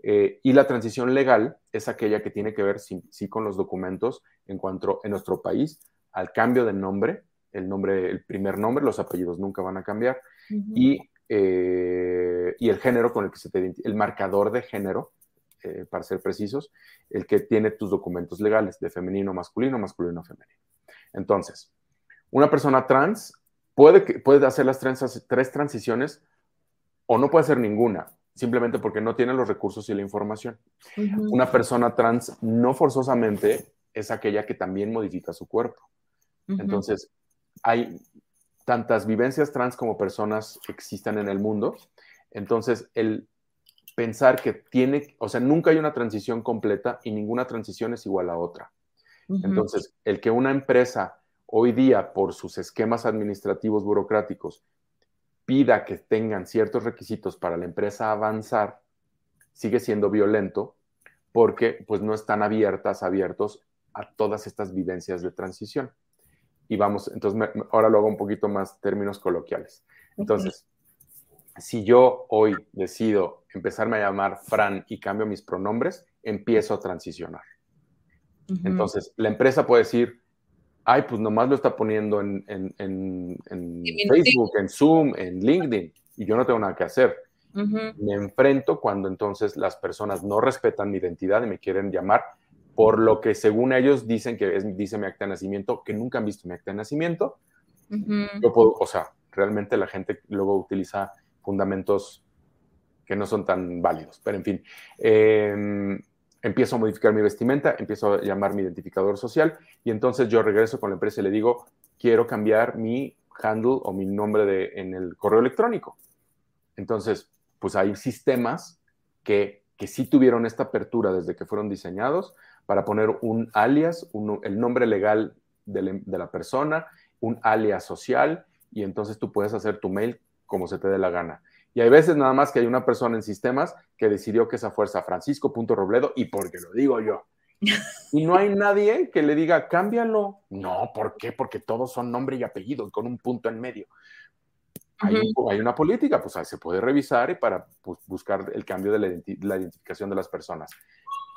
Eh, y la transición legal es aquella que tiene que ver sí, con los documentos en cuanto en nuestro país al cambio de nombre, el nombre, el primer nombre, los apellidos nunca van a cambiar, y, eh, y, el género con el que se te el marcador de género, eh, para ser precisos, el que tiene tus documentos legales de femenino, masculino, masculino, femenino. Entonces, una persona trans puede, puede hacer las tres transiciones o no puede hacer ninguna, simplemente porque no tiene los recursos y la información. Una persona trans no forzosamente es aquella que también modifica su cuerpo. Entonces, hay tantas vivencias trans como personas que existen en el mundo. Entonces, el pensar que tiene, o sea, nunca hay una transición completa y ninguna transición es igual a otra. Entonces, el que una empresa hoy día, por sus esquemas administrativos burocráticos, pida que tengan ciertos requisitos para la empresa avanzar, sigue siendo violento porque pues no están abiertas, abiertos a todas estas vivencias de transición. Y vamos, entonces ahora lo hago un poquito más términos coloquiales. Entonces, si yo hoy decido empezarme a llamar Fran y cambio mis pronombres, empiezo a transicionar. Entonces, la empresa puede decir, ay, pues nomás lo está poniendo en, Facebook, en Zoom, en LinkedIn, y yo no tengo nada que hacer. Me enfrento cuando entonces las personas no respetan mi identidad y me quieren llamar por lo que según ellos dicen que es, dice mi acta de nacimiento, que nunca han visto mi acta de nacimiento. Yo puedo, o sea, realmente la gente luego utiliza fundamentos que no son tan válidos, pero en fin. Eh, empiezo a modificar mi vestimenta, empiezo a llamar mi identificador social y entonces yo regreso con la empresa y le digo, quiero cambiar mi handle o mi nombre de, en el correo electrónico. Entonces, pues hay sistemas que, que sí tuvieron esta apertura desde que fueron diseñados para poner un alias, el nombre legal de, de la persona, un alias social y entonces tú puedes hacer tu mail como se te dé la gana. Y hay veces nada más que hay una persona en sistemas que decidió que esa fuerza Francisco.robledo y porque lo digo yo. Y no hay nadie que le diga, cámbialo. No, ¿por qué? Porque todos son nombre y apellido con un punto en medio. Hay, una política, pues ahí se puede revisar y para pues, buscar el cambio de la, identificación de las personas.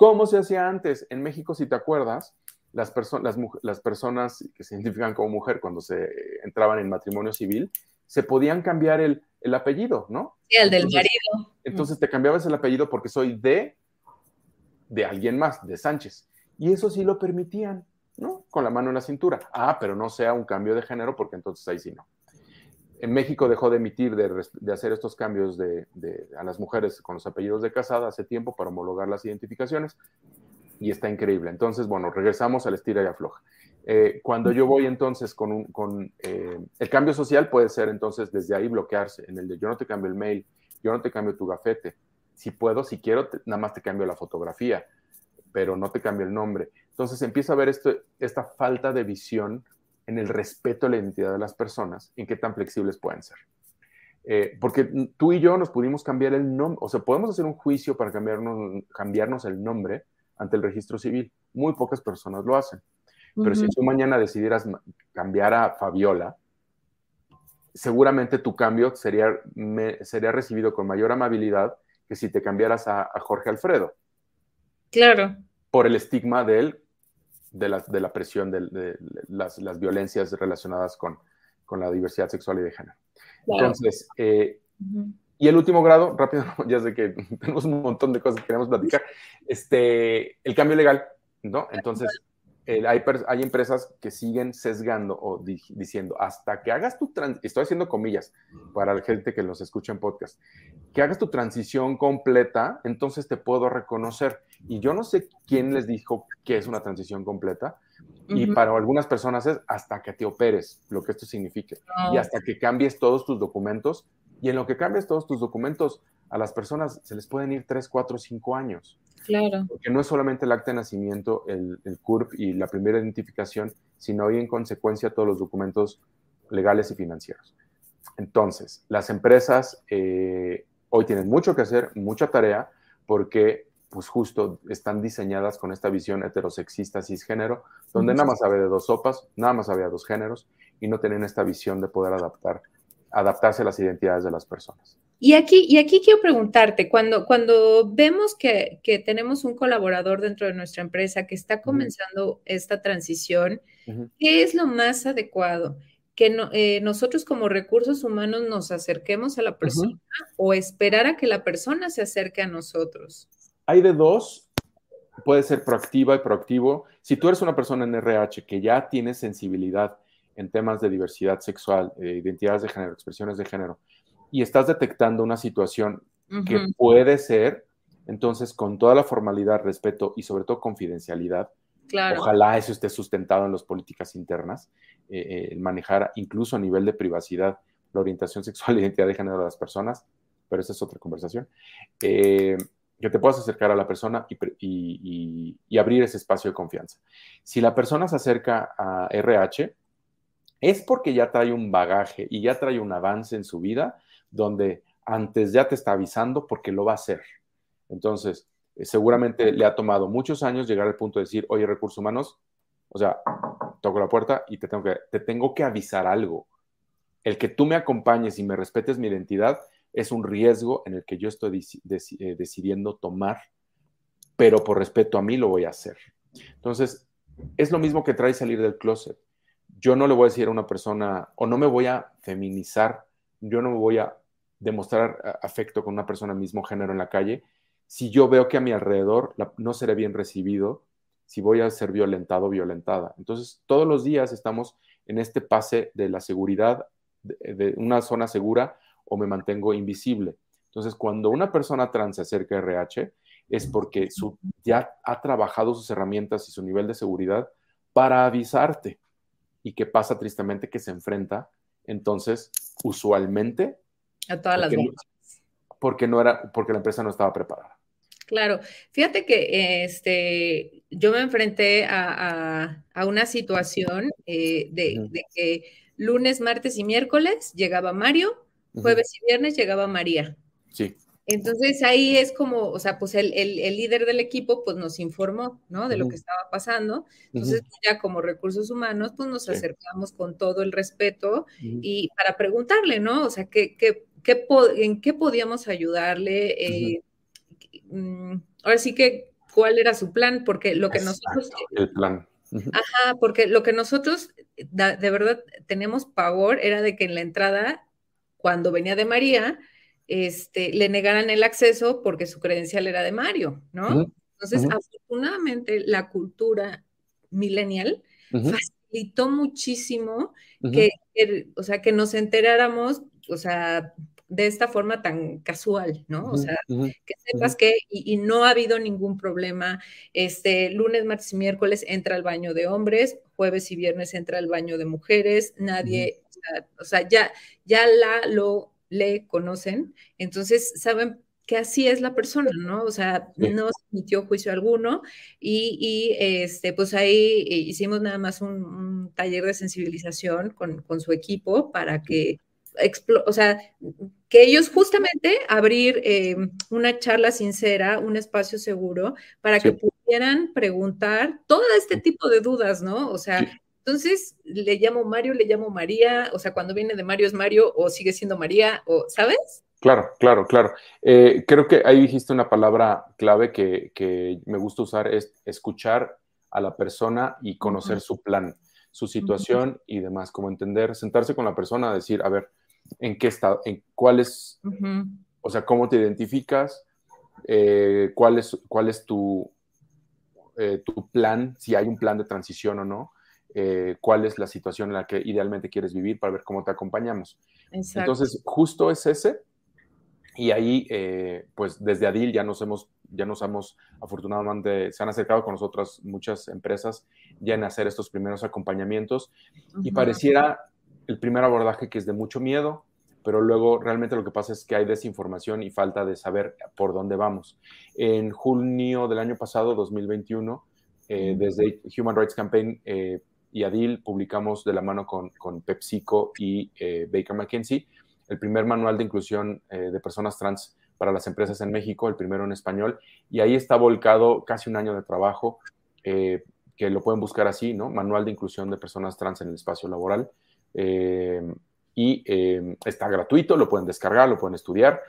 ¿Cómo se hacía antes? En México, si te acuerdas, las, las, las personas que se identifican como mujer cuando se entraban en matrimonio civil, se podían cambiar el, el apellido, ¿no? Sí, el del marido. Entonces te cambiabas el apellido porque soy de, de alguien más, de Sánchez. Y eso sí lo permitían, ¿no? Con la mano en la cintura. Ah, pero no sea un cambio de género porque entonces ahí sí no. En México dejó de emitir, de, hacer estos cambios a las mujeres con los apellidos de casada hace tiempo para homologar las identificaciones y está increíble. Entonces, bueno, regresamos al estira y afloja. Eh, cuando yo voy entonces con, un, eh, el cambio social puede ser entonces desde ahí bloquearse, en el de yo no te cambio el mail, yo no te cambio tu gafete. Si puedo, si quiero, nada más te cambio la fotografía, pero no te cambio el nombre. Entonces empieza a ver esto, esta falta de visión en el respeto a la identidad de las personas, en qué tan flexibles pueden ser. Eh, porque tú y yo nos pudimos cambiar el nombre, o sea, podemos hacer un juicio para cambiarnos, cambiarnos el nombre ante el registro civil. Muy pocas personas lo hacen. Pero si tú mañana decidieras cambiar a Fabiola, seguramente tu cambio sería, sería recibido con mayor amabilidad que si te cambiaras a, Jorge Alfredo. Claro. Por el estigma de él, de la, de la presión, de, las, las, violencias relacionadas con, con, la diversidad sexual y de género. Entonces, eh, y el último grado, rápido, ya sé que tenemos un montón de cosas que queremos platicar, este, el cambio legal, ¿no? Entonces, hay, empresas que siguen sesgando o diciendo, hasta que hagas tu estoy haciendo comillas para la gente que nos escucha en podcast, que hagas tu transición completa, entonces te puedo reconocer. Y yo no sé quién les dijo que es una transición completa, y para algunas personas es hasta que te operes, lo que esto signifique, y hasta que cambies todos tus documentos, y en lo que cambies todos tus documentos, a las personas se les pueden ir 3, 4, 5 años. Claro. Porque no es solamente el acta de nacimiento, el, el CURP y la primera identificación, sino hoy en consecuencia todos los documentos legales y financieros. Entonces, las empresas eh, hoy tienen mucho que hacer, mucha tarea, porque pues justo están diseñadas con esta visión heterosexista cisgénero, donde nada más había de dos sopas, nada más había dos géneros, y no tienen esta visión de poder adaptar, adaptarse a las identidades de las personas. Y aquí, y aquí quiero preguntarte, cuando, cuando vemos que, tenemos un colaborador dentro de nuestra empresa que está comenzando esta transición, ¿qué es lo más adecuado? ¿Que eh, nosotros como recursos humanos nos acerquemos a la persona o esperar a que la persona se acerque a nosotros? Hay de dos, puede ser proactiva y proactivo. Si tú eres una persona en RH que ya tiene sensibilidad en temas de diversidad sexual, eh, identidades de género, expresiones de género, y estás detectando una situación que puede ser, entonces con toda la formalidad, respeto y sobre todo confidencialidad, ojalá eso esté sustentado en las políticas internas, eh, eh, el manejar incluso a nivel de privacidad la orientación sexual e identidad de género de las personas, pero esa es otra conversación, eh, que te puedas acercar a la persona y, abrir ese espacio de confianza. Si la persona se acerca a RH, es porque ya trae un bagaje y ya trae un avance en su vida donde antes ya te está avisando porque lo va a hacer. Entonces, eh, seguramente le ha tomado muchos años llegar al punto de decir, oye, recursos humanos, o sea, toco la puerta y te tengo que, te tengo que avisar algo. El que tú me acompañes y me respetes mi identidad es un riesgo en el que yo estoy eh, decidiendo tomar, pero por respeto a mí lo voy a hacer. Entonces, es lo mismo que trae salir del closet. Yo no le voy a decir a una persona, o no me voy a feminizar, yo no me voy a demostrar afecto con una persona mismo género en la calle, si yo veo que a mi alrededor no seré bien recibido, si voy a ser violentado o violentada. Entonces, todos los días estamos en este pase de la seguridad, de, una zona segura o me mantengo invisible. Entonces, cuando una persona trans se acerca a RH, es porque su, ya ha trabajado sus herramientas y su nivel de seguridad para avisarte. Y que pasa tristemente que se enfrenta, entonces, usualmente a todas las Porque no era, porque la empresa no estaba preparada. Claro, fíjate que este, yo me enfrenté a, una situación eh, de, que lunes, martes y miércoles llegaba Mario, jueves y viernes llegaba María. Sí. Entonces ahí es como, o sea, pues el, líder del equipo pues nos informó, ¿no? De lo que estaba pasando. Entonces ya como recursos humanos pues nos acercamos con todo el respeto y para preguntarle, ¿no? O sea, ¿qué, qué, en qué podíamos ayudarle? Eh, mm, ahora sí que, ¿cuál era su plan? Porque lo que nosotros... El plan. Ajá, porque lo que nosotros de verdad tenemos pavor era de que en la entrada, cuando venía de María, este, le negaran el acceso porque su credencial era de Mario, ¿no? Entonces, afortunadamente, la cultura millennial facilitó muchísimo que, o sea, que nos enteráramos, o sea, de esta forma tan casual, ¿no? O sea, que sepas que, y, no ha habido ningún problema, este, lunes, martes y miércoles entra al baño de hombres, jueves y viernes entra al baño de mujeres, nadie, o sea, ya, ya la, lo, le conocen, entonces saben que así es la persona, ¿no? O sea, no se emitió juicio alguno y, este, pues ahí hicimos nada más un, taller de sensibilización con, su equipo para que, o sea, que ellos justamente abrir eh, una charla sincera, un espacio seguro para que pudieran preguntar todo este tipo de dudas, ¿no? O sea, entonces le llamo Mario, le llamo María, o sea, cuando viene de Mario es Mario o sigue siendo María, o, ¿sabes? Claro, claro, claro. Eh, creo que ahí dijiste una palabra clave que, me gusta usar, es escuchar a la persona y conocer su plan, su situación y demás, como entender, sentarse con la persona, decir, a ver, ¿en qué estado, en cuál es, o sea, cómo te identificas, eh, cuál, es, cuál es tu, eh, tu plan, si hay un plan de transición o no, cuál es la situación en la que idealmente quieres vivir para ver cómo te acompañamos. Entonces, justo es ese y ahí, eh, pues desde Adil ya nos hemos, ya nos hemos, afortunadamente, se han acercado con nosotras muchas empresas ya en hacer estos primeros acompañamientos. Y pareciera el primer abordaje que es de mucho miedo, pero luego realmente lo que pasa es que hay desinformación y falta de saber por dónde vamos. En junio del año pasado, 2021, eh, desde Human Rights Campaign eh, y Adil publicamos de la mano con, PepsiCo y Baker McKenzie el primer manual de inclusión eh, de personas trans para las empresas en México, el primero en español, y ahí está volcado casi un año de trabajo, eh, que lo pueden buscar así, ¿no? Manual de inclusión de personas trans en el espacio laboral. Eh, y está gratuito, lo pueden descargar, lo pueden estudiar,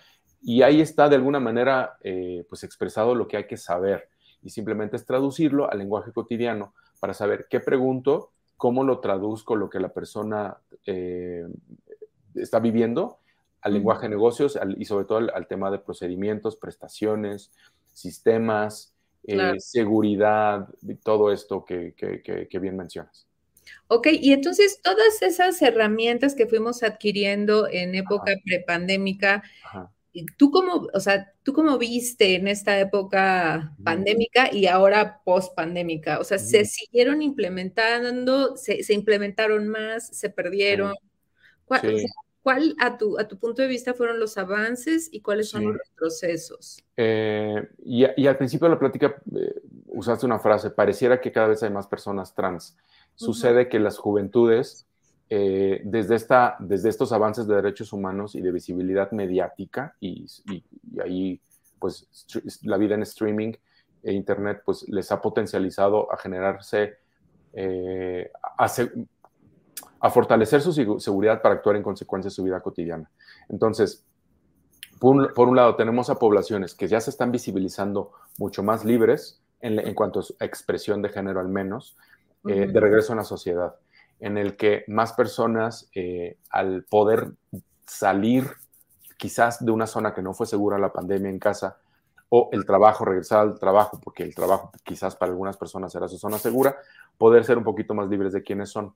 y ahí está de alguna manera pues expresado lo que hay que saber, y simplemente es traducirlo al lenguaje cotidiano para saber qué pregunto, cómo lo traduzco lo que la persona está viviendo al lenguaje de negocios y sobre todo al, tema de procedimientos, prestaciones, sistemas, eh, seguridad, todo esto que, bien mencionas. Ok, y entonces todas esas herramientas que fuimos adquiriendo en época prepandémica, ¿tú cómo, o sea, tú cómo viste en esta época pandémica y ahora post-pandémica? O sea, ¿se siguieron implementando, se, implementaron más, se perdieron? ¿Cuál, a tu, a tu punto de vista, fueron los avances y cuáles son los procesos? Eh, y, al principio de la plática eh, usaste una frase, pareciera que cada vez hay más personas trans. Sucede que las juventudes, eh, desde, esta, desde estos avances de derechos humanos y de visibilidad mediática, y, ahí pues la vida en streaming e internet pues les ha potencializado a generarse, a, a fortalecer su seguridad para actuar en consecuencia de su vida cotidiana. Entonces, por un, lado, tenemos a poblaciones que ya se están visibilizando mucho más libres en, cuanto a expresión de género al menos, eh, de regreso a la sociedad, en el que más personas, eh, al poder salir quizás de una zona que no fue segura la pandemia en casa, o el trabajo, regresar al trabajo, porque el trabajo quizás para algunas personas era su zona segura, poder ser un poquito más libres de quienes son.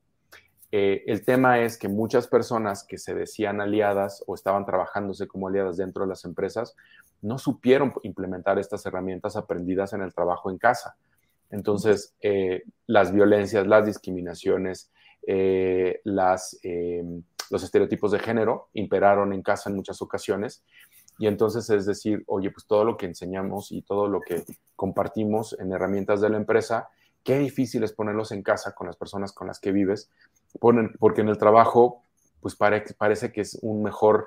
Eh, el tema es que muchas personas que se decían aliadas o estaban trabajándose como aliadas dentro de las empresas no supieron implementar estas herramientas aprendidas en el trabajo en casa. Entonces, eh, las violencias, las discriminaciones, eh, los estereotipos de género imperaron en casa en muchas ocasiones. Y entonces es decir, oye, pues todo lo que enseñamos y todo lo que compartimos en herramientas de la empresa, qué difícil es ponerlos en casa con las personas con las que vives porque en el trabajo, pues parece que es un mejor,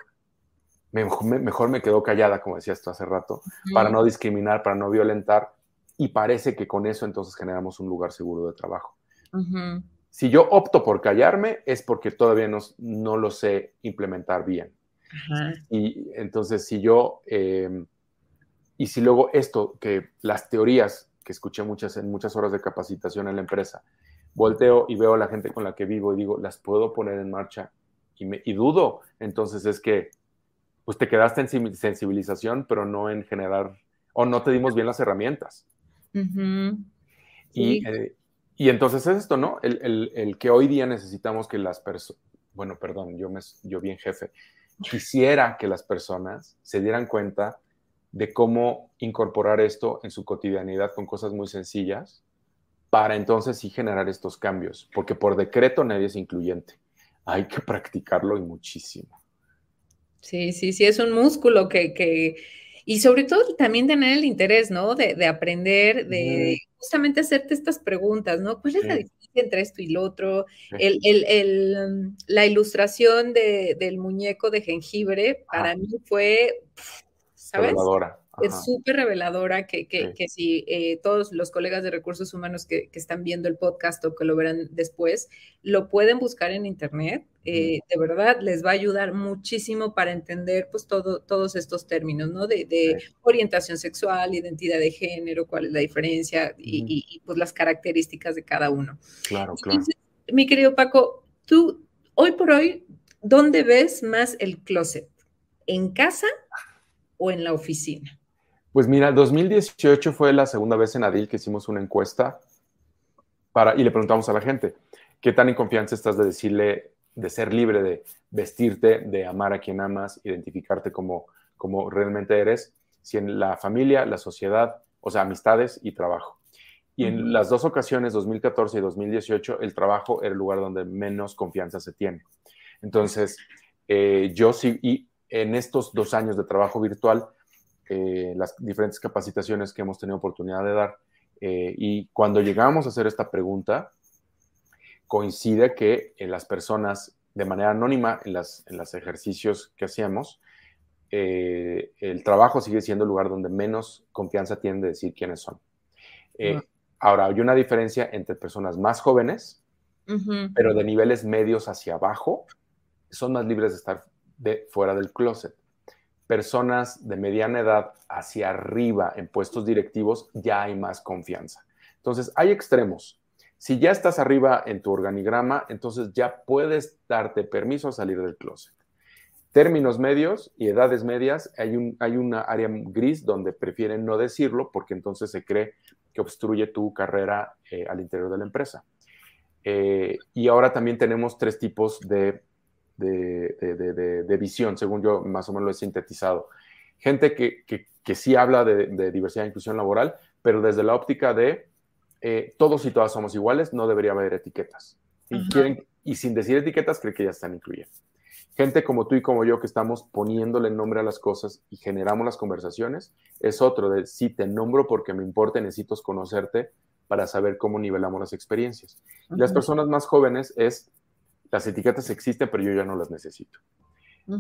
mejor, me quedo callada, como decías tú hace rato, para no discriminar, para no violentar, y parece que con eso entonces generamos un lugar seguro de trabajo. Si yo opto por callarme es porque todavía no, no lo sé implementar bien. Y entonces si yo, em, y si luego esto, que las teorías que escuché muchas en muchas horas de capacitación en la empresa, volteo y veo a la gente con la que vivo y digo, las puedo poner en marcha y, me, y dudo. Entonces es que, pues te quedaste en sensibilización, pero no en generar, o no te dimos bien las herramientas. y, eh, y, entonces es esto, ¿no? El, el, el que hoy día necesitamos que las personas, bueno, perdón, yo, me, yo bien jefe, quisiera que las personas se dieran cuenta de cómo incorporar esto en su cotidianidad con cosas muy sencillas para entonces sí generar estos cambios, porque por decreto nadie es incluyente. Hay que practicarlo y muchísimo. Sí, sí, sí, es un músculo que, que y sobre todo también tener el interés, ¿no? De, de aprender, de justamente hacerte estas preguntas, ¿no? ¿Cuál es la diferencia entre esto y lo otro? El, el, el, la ilustración de, del muñeco de jengibre para mí fue, ¿sabes? Es súper reveladora que, que, que si eh, todos los colegas de recursos humanos que, que, están viendo el podcast o que lo verán después, lo pueden buscar en internet. Eh, de verdad, les va a ayudar muchísimo para entender pues todo, todos estos términos, ¿no? De, de orientación sexual, identidad de género, cuál es la diferencia y, y, pues las características de cada uno. Claro, claro. mi querido Paco, tú hoy por hoy, ¿dónde ves más el closet? ¿En casa o en la oficina? Pues mira, 2018 fue la segunda vez en Adil que hicimos una encuesta para, y le preguntamos a la gente, ¿qué tan en confianza estás de decirle, de ser libre, de vestirte, de amar a quien amas, identificarte como, como realmente eres, si en la familia, la sociedad, o sea, amistades y trabajo? Y en las dos ocasiones, 2014 y 2018, el trabajo era el lugar donde menos confianza se tiene. Entonces, eh, yo sí, y en estos dos años de trabajo virtual, eh, las diferentes capacitaciones que hemos tenido oportunidad de dar. Eh, y cuando llegamos a hacer esta pregunta, coincide que en las personas, de manera anónima, en, las, en los ejercicios que hacíamos, eh, el trabajo sigue siendo el lugar donde menos confianza tienen de decir quiénes son. Ahora, hay una diferencia entre personas más jóvenes, pero de niveles medios hacia abajo, son más libres de estar de, fuera del closet personas de mediana edad hacia arriba en puestos directivos, ya hay más confianza. Entonces, hay extremos. Si ya estás arriba en tu organigrama, entonces ya puedes darte permiso a salir del closet. Términos medios y edades medias, hay, un, hay una área gris donde prefieren no decirlo porque entonces se cree que obstruye tu carrera eh, al interior de la empresa. Eh, y ahora también tenemos tres tipos de de, visión, según yo más o menos lo he sintetizado. Gente que, que, sí habla de, diversidad e inclusión laboral, pero desde la óptica de eh, todos y todas somos iguales, no debería haber etiquetas. Y, quieren, y sin decir etiquetas, creen que ya están incluyendo. Gente como tú y como yo que estamos poniéndole nombre a las cosas y generamos las conversaciones, es otro de si te nombro porque me importa, necesito conocerte para saber cómo nivelamos las experiencias. Las personas más jóvenes es las etiquetas existen, pero yo ya no las necesito.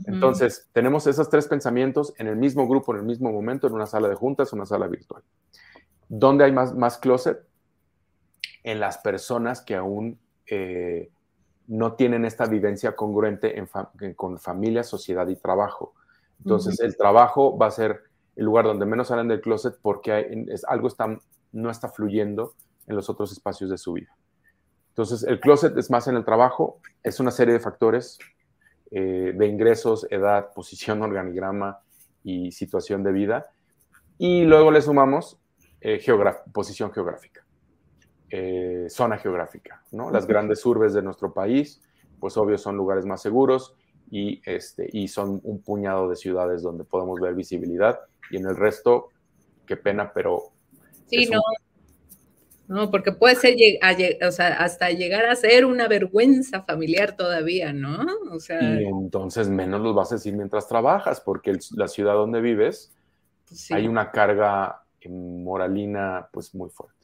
Entonces, tenemos esos tres pensamientos en el mismo grupo, en el mismo momento, en una sala de juntas, una sala virtual. ¿Dónde hay más, más closet? En las personas que aún eh, no tienen esta vivencia congruente con familia, sociedad y trabajo. Entonces, el trabajo va a ser el lugar donde menos salen del closet porque es, algo está, no está fluyendo en los otros espacios de su vida. Entonces, el closet es más en el trabajo, es una serie de factores eh, de ingresos, edad, posición, organigrama y situación de vida. Y luego le sumamos eh, posición geográfica, eh, zona geográfica, ¿no? Las grandes urbes de nuestro país, pues obvio son lugares más seguros y, este, y son un puñado de ciudades donde podemos ver visibilidad y en el resto, qué pena, pero... Sí, no, ¿no? Porque puede ser, o sea, hasta llegar a ser una vergüenza familiar todavía, ¿no? O sea, y entonces menos los vas a decir mientras trabajas, porque la ciudad donde vives pues hay una carga moralina pues muy fuerte.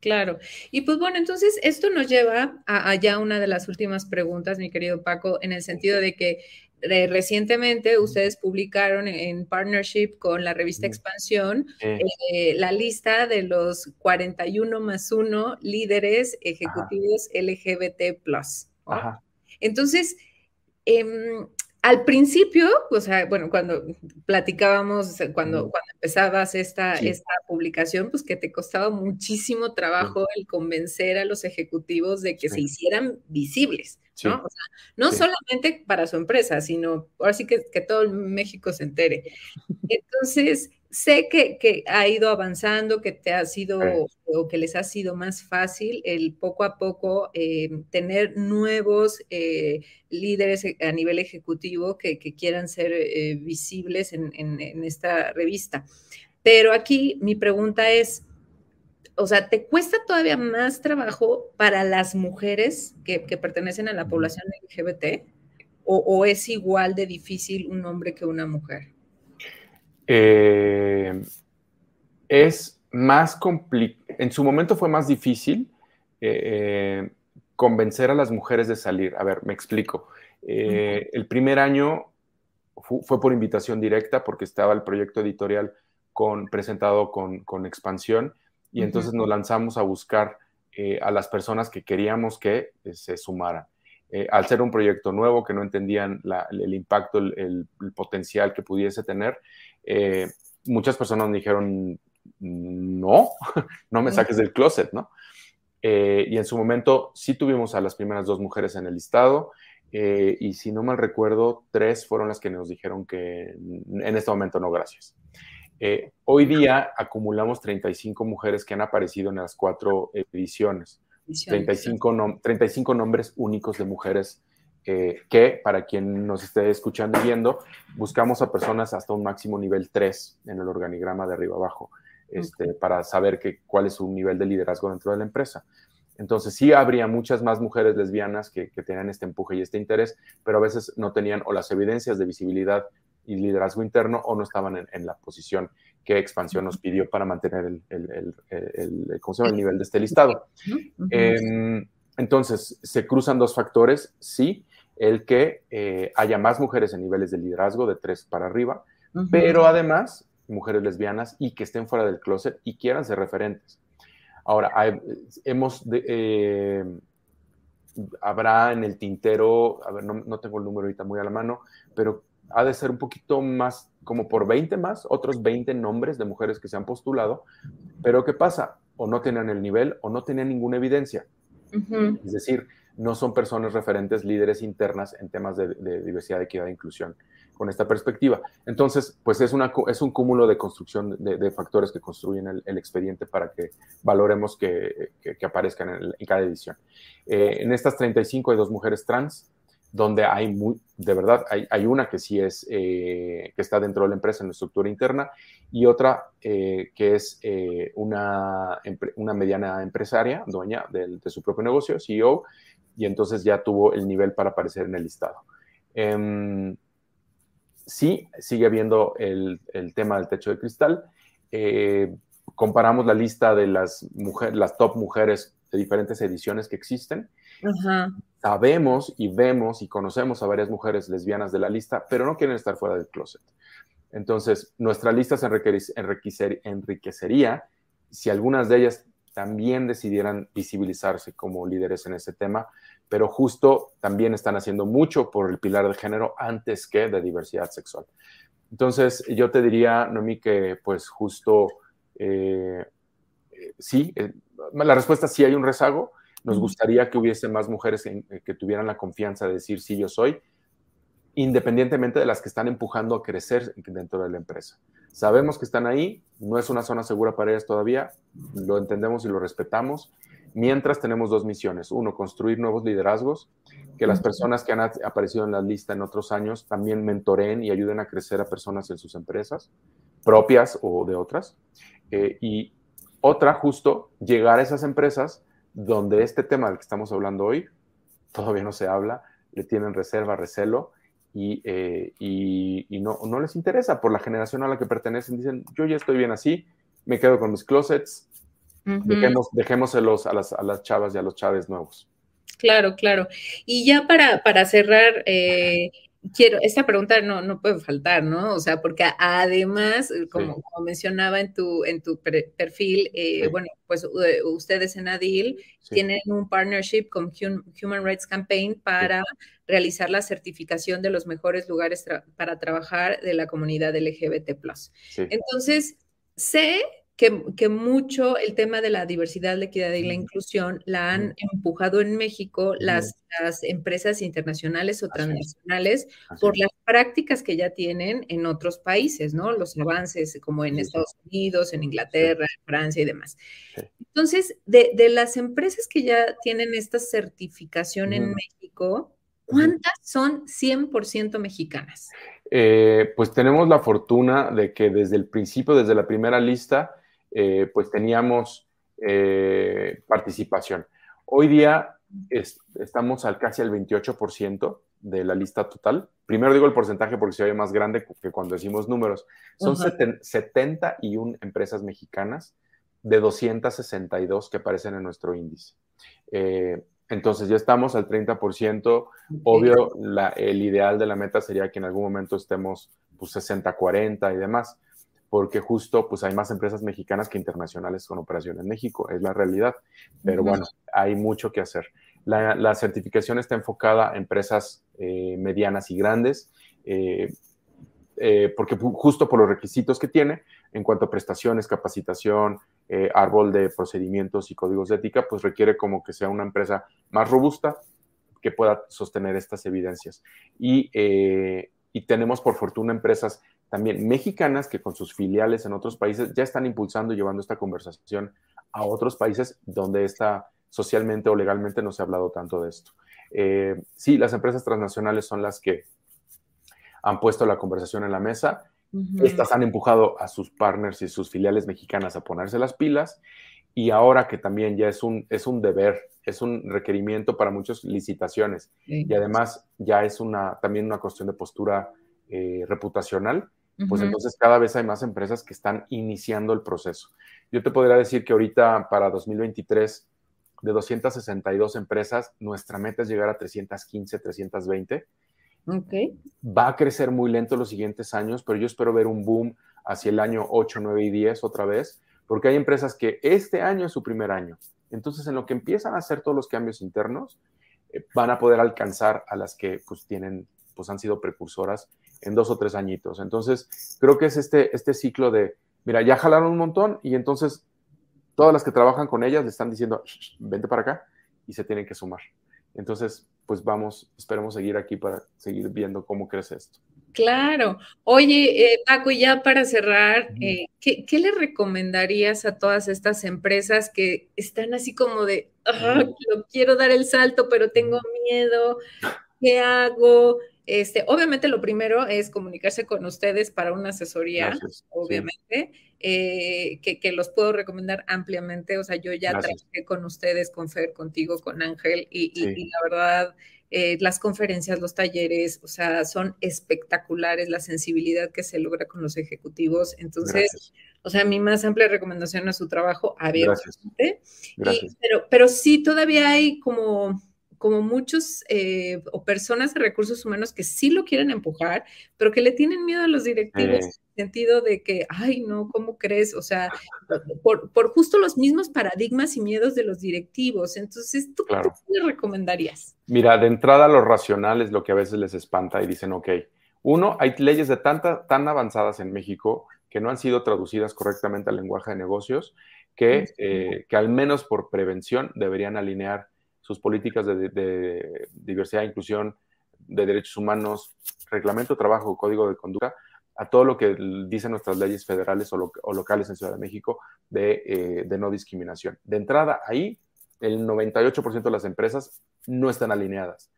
Claro. Y pues bueno, entonces esto nos lleva a, a, ya una de las últimas preguntas, mi querido Paco, en el sentido de que recientemente ustedes publicaron en partnership con la revista Expansión eh, la lista de los 41 más 1 líderes ejecutivos LGBT. Entonces, em, al principio, o sea, bueno, cuando platicábamos, cuando, cuando empezabas esta, esta publicación, pues que te costaba muchísimo trabajo el convencer a los ejecutivos de que se hicieran visibles. ¿no? O sea, no solamente para su empresa, sino ahora sí que, que todo México se entere. Entonces, sé que, que, ha ido avanzando, que te ha sido o que les ha sido más fácil el poco a poco eh, tener nuevos eh, líderes a nivel ejecutivo que, que quieran ser eh, visibles en, en, en esta revista. Pero aquí mi pregunta es, o sea, ¿te cuesta todavía más trabajo para las mujeres que, pertenecen a la población LGBT? o, es igual de difícil un hombre que una mujer? Eh, es más complicado, en su momento fue más difícil eh, convencer a las mujeres de salir. A ver, me explico. El primer año fue por invitación directa porque estaba el proyecto editorial con, presentado con, con expansión y entonces nos lanzamos a buscar eh, a las personas que queríamos que eh, se sumaran. Eh, al ser un proyecto nuevo, que no entendían el, impacto, el, potencial que pudiese tener, muchas personas nos dijeron, no, no me saques del closet, ¿no? y en su momento sí tuvimos a las primeras dos mujeres en el listado, y si no mal recuerdo, tres fueron las que nos dijeron que en este momento no, gracias. Eh, hoy día acumulamos 35 mujeres que han aparecido en las cuatro ediciones. 35, 35 nombres únicos de mujeres eh, que, para quien nos esté escuchando y viendo, buscamos a personas hasta un máximo nivel 3 en el organigrama de arriba abajo, este, para saber que, cuál es su nivel de liderazgo dentro de la empresa. Entonces sí habría muchas más mujeres lesbianas que, que tenían este empuje y este interés, pero a veces no tenían o las evidencias de visibilidad y liderazgo interno o no estaban en, la posición que Expansión nos pidió para mantener el, el, el, el nivel de este listado. Em, entonces, se cruzan dos factores, sí, el que eh, haya más mujeres en niveles de liderazgo de tres para arriba, pero además mujeres lesbianas y que estén fuera del closet y quieran ser referentes. Ahora, hemos, eh, habrá en el tintero, a ver, no, no, tengo el número ahorita muy a la mano, pero ha de ser un poquito más, como por 20 más, otros 20 nombres de mujeres que se han postulado, pero ¿qué pasa? O no tienen el nivel o no tienen ninguna evidencia. Es decir, no son personas referentes, líderes internas en temas de, diversidad, equidad e inclusión con esta perspectiva. Entonces, pues es, una, es un cúmulo de construcción de, factores que construyen el, expediente para que valoremos que, aparezcan en, cada edición. Eh, en estas 35 hay dos mujeres trans, donde hay muy, de verdad, hay, una que sí es, eh, que está dentro de la empresa en la estructura interna y otra eh, que es una, una mediana empresaria, dueña de, su propio negocio, CEO, y entonces ya tuvo el nivel para aparecer en el listado. Em, sí, sigue habiendo el, el, tema del techo de cristal. comparamos la lista de las, mujeres, las top mujeres de diferentes ediciones que existen. Sabemos y vemos y conocemos a varias mujeres lesbianas de la lista, pero no quieren estar fuera del closet. Entonces, nuestra lista se enriquecería si algunas de ellas también decidieran visibilizarse como líderes en ese tema, pero justo también están haciendo mucho por el pilar de género antes que de diversidad sexual. Entonces, yo te diría, Noemí, que pues justo eh, eh, sí, eh, la respuesta sí hay un rezago. Nos gustaría que hubiese más mujeres que tuvieran la confianza de decir sí, yo soy, independientemente de las que están empujando a crecer dentro de la empresa. Sabemos que están ahí, no es una zona segura para ellas todavía, lo entendemos y lo respetamos. Mientras tenemos dos misiones. Uno, construir nuevos liderazgos, que las personas que han aparecido en la lista en otros años también mentoren y ayuden a crecer a personas en sus empresas, propias o de otras. y otra, justo, llegar a esas empresas donde este tema del que estamos hablando hoy todavía no se habla, le tienen reserva, recelo y, eh, no, no, les interesa por la generación a la que pertenecen. Dicen, yo ya estoy bien así, me quedo con mis closets, dejémoselos a las, a las chavas y a los chaves nuevos. Claro, claro. Y ya para, para cerrar, eh, quiero, esta pregunta no, no puede faltar, ¿no? O sea, porque además, eh, como, mencionaba en tu, en tu perfil, eh, bueno, pues ustedes en ADIL tienen un partnership con Human Rights Campaign para realizar la certificación de los mejores lugares para trabajar de la comunidad LGBT+. Entonces, sé que, mucho el tema de la diversidad, la equidad y la inclusión la han empujado en México las, las empresas internacionales o transnacionales por las prácticas que ya tienen en otros países, ¿no? Los avances como en Estados Unidos, en Inglaterra, en Francia y demás. Entonces, de, las empresas que ya tienen esta certificación en México, ¿cuántas son 100% mexicanas? Eh, pues tenemos la fortuna de que desde el principio, desde la primera lista, eh, pues teníamos eh, participación. Hoy día estamos al casi al 28%, de la lista total. Primero digo el porcentaje porque se oye más grande que cuando decimos números. Son 71 empresas mexicanas de 262 que aparecen en nuestro índice. Eh, entonces ya estamos al 30%. Obvio, el ideal de la meta sería que en algún momento estemos pues 60-40 y demás, porque justo pues hay más empresas mexicanas que internacionales con operación en México, es la realidad. Pero bueno, hay mucho que hacer. La, certificación está enfocada a empresas eh, medianas y grandes, eh, eh, porque justo por los requisitos que tiene en cuanto a prestaciones, capacitación, árbol de procedimientos y códigos de ética, pues requiere como que sea una empresa más robusta que pueda sostener estas evidencias. Y, y tenemos por fortuna empresas también mexicanas que con sus filiales en otros países ya están impulsando y llevando esta conversación a otros países donde esta socialmente o legalmente no se ha hablado tanto de esto. Eh, sí, las empresas transnacionales son las que han puesto la conversación en la mesa. Estas han empujado a sus partners y sus filiales mexicanas a ponerse las pilas y ahora que también ya es un, es un deber, es un requerimiento para muchas licitaciones y además ya es una, también una cuestión de postura eh, reputacional, pues entonces cada vez hay más empresas que están iniciando el proceso. Yo te podría decir que ahorita para 2023 de 262 empresas, nuestra meta es llegar a 315, 320. Okay. Va a crecer muy lento los siguientes años, pero yo espero ver un boom hacia el año 8, 9 y 10 otra vez, porque hay empresas que este año es su primer año. Entonces, en lo que empiezan a hacer todos los cambios internos, eh, van a poder alcanzar a las que pues tienen, pues han sido precursoras en dos o tres añitos. Entonces, creo que es este, este ciclo de, mira, ya jalaron un montón y entonces todas las que trabajan con ellas le están diciendo, vente para acá y se tienen que sumar. Entonces, pues vamos, esperemos seguir aquí para seguir viendo cómo crece esto. Claro. Oye, eh, Paco, y ya para cerrar, eh, ¿qué, le recomendarías a todas estas empresas que están así como de, quiero dar el salto, pero tengo miedo? ¿Qué hago? Este, obviamente lo primero es comunicarse con ustedes para una asesoría, obviamente, eh, que, los puedo recomendar ampliamente. O sea, yo ya trabajé con ustedes, con Fer, contigo, con Ángel, y, la verdad, eh, las conferencias, los talleres, o sea, son espectaculares, la sensibilidad que se logra con los ejecutivos. Entonces, o sea, mi más amplia recomendación a su trabajo, abiertamente. pero, pero sí, todavía hay como como muchos eh, o personas de recursos humanos que sí lo quieren empujar, pero que le tienen miedo a los directivos en el sentido de que, ay, no, ¿cómo crees? O sea, por, justo los mismos paradigmas y miedos de los directivos. Entonces, ¿tú qué le recomendarías? Mira, de entrada lo racional es lo que a veces les espanta y dicen, ok, uno, hay leyes de tanta, tan avanzadas en México que no han sido traducidas correctamente al lenguaje de negocios, que, eh, que al menos por prevención deberían alinear sus políticas de, diversidad e inclusión, de derechos humanos, reglamento de trabajo, código de conducta, a todo lo que dicen nuestras leyes federales o, locales en Ciudad de México eh, de, no discriminación. De entrada, ahí el 98% de las empresas no están alineadas.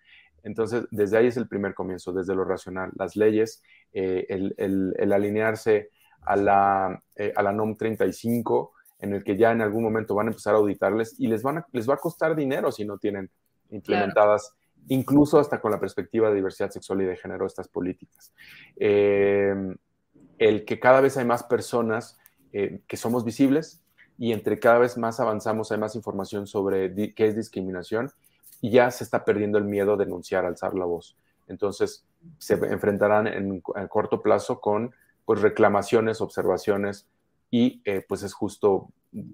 Entonces, desde ahí es el primer comienzo, desde lo racional. Las leyes, eh, el, alinearse a la, eh, a la NOM 35, en el que ya en algún momento van a empezar a auditarles y les, van a, les va a costar dinero si no tienen implementadas, incluso hasta con la perspectiva de diversidad sexual y de género, estas políticas. Eh, el que cada vez hay más personas eh, que somos visibles y entre cada vez más avanzamos hay más información sobre qué es discriminación y ya se está perdiendo el miedo a denunciar, alzar la voz. Entonces se enfrentarán en, en corto plazo con pues, reclamaciones, observaciones, y eh, pues es justo,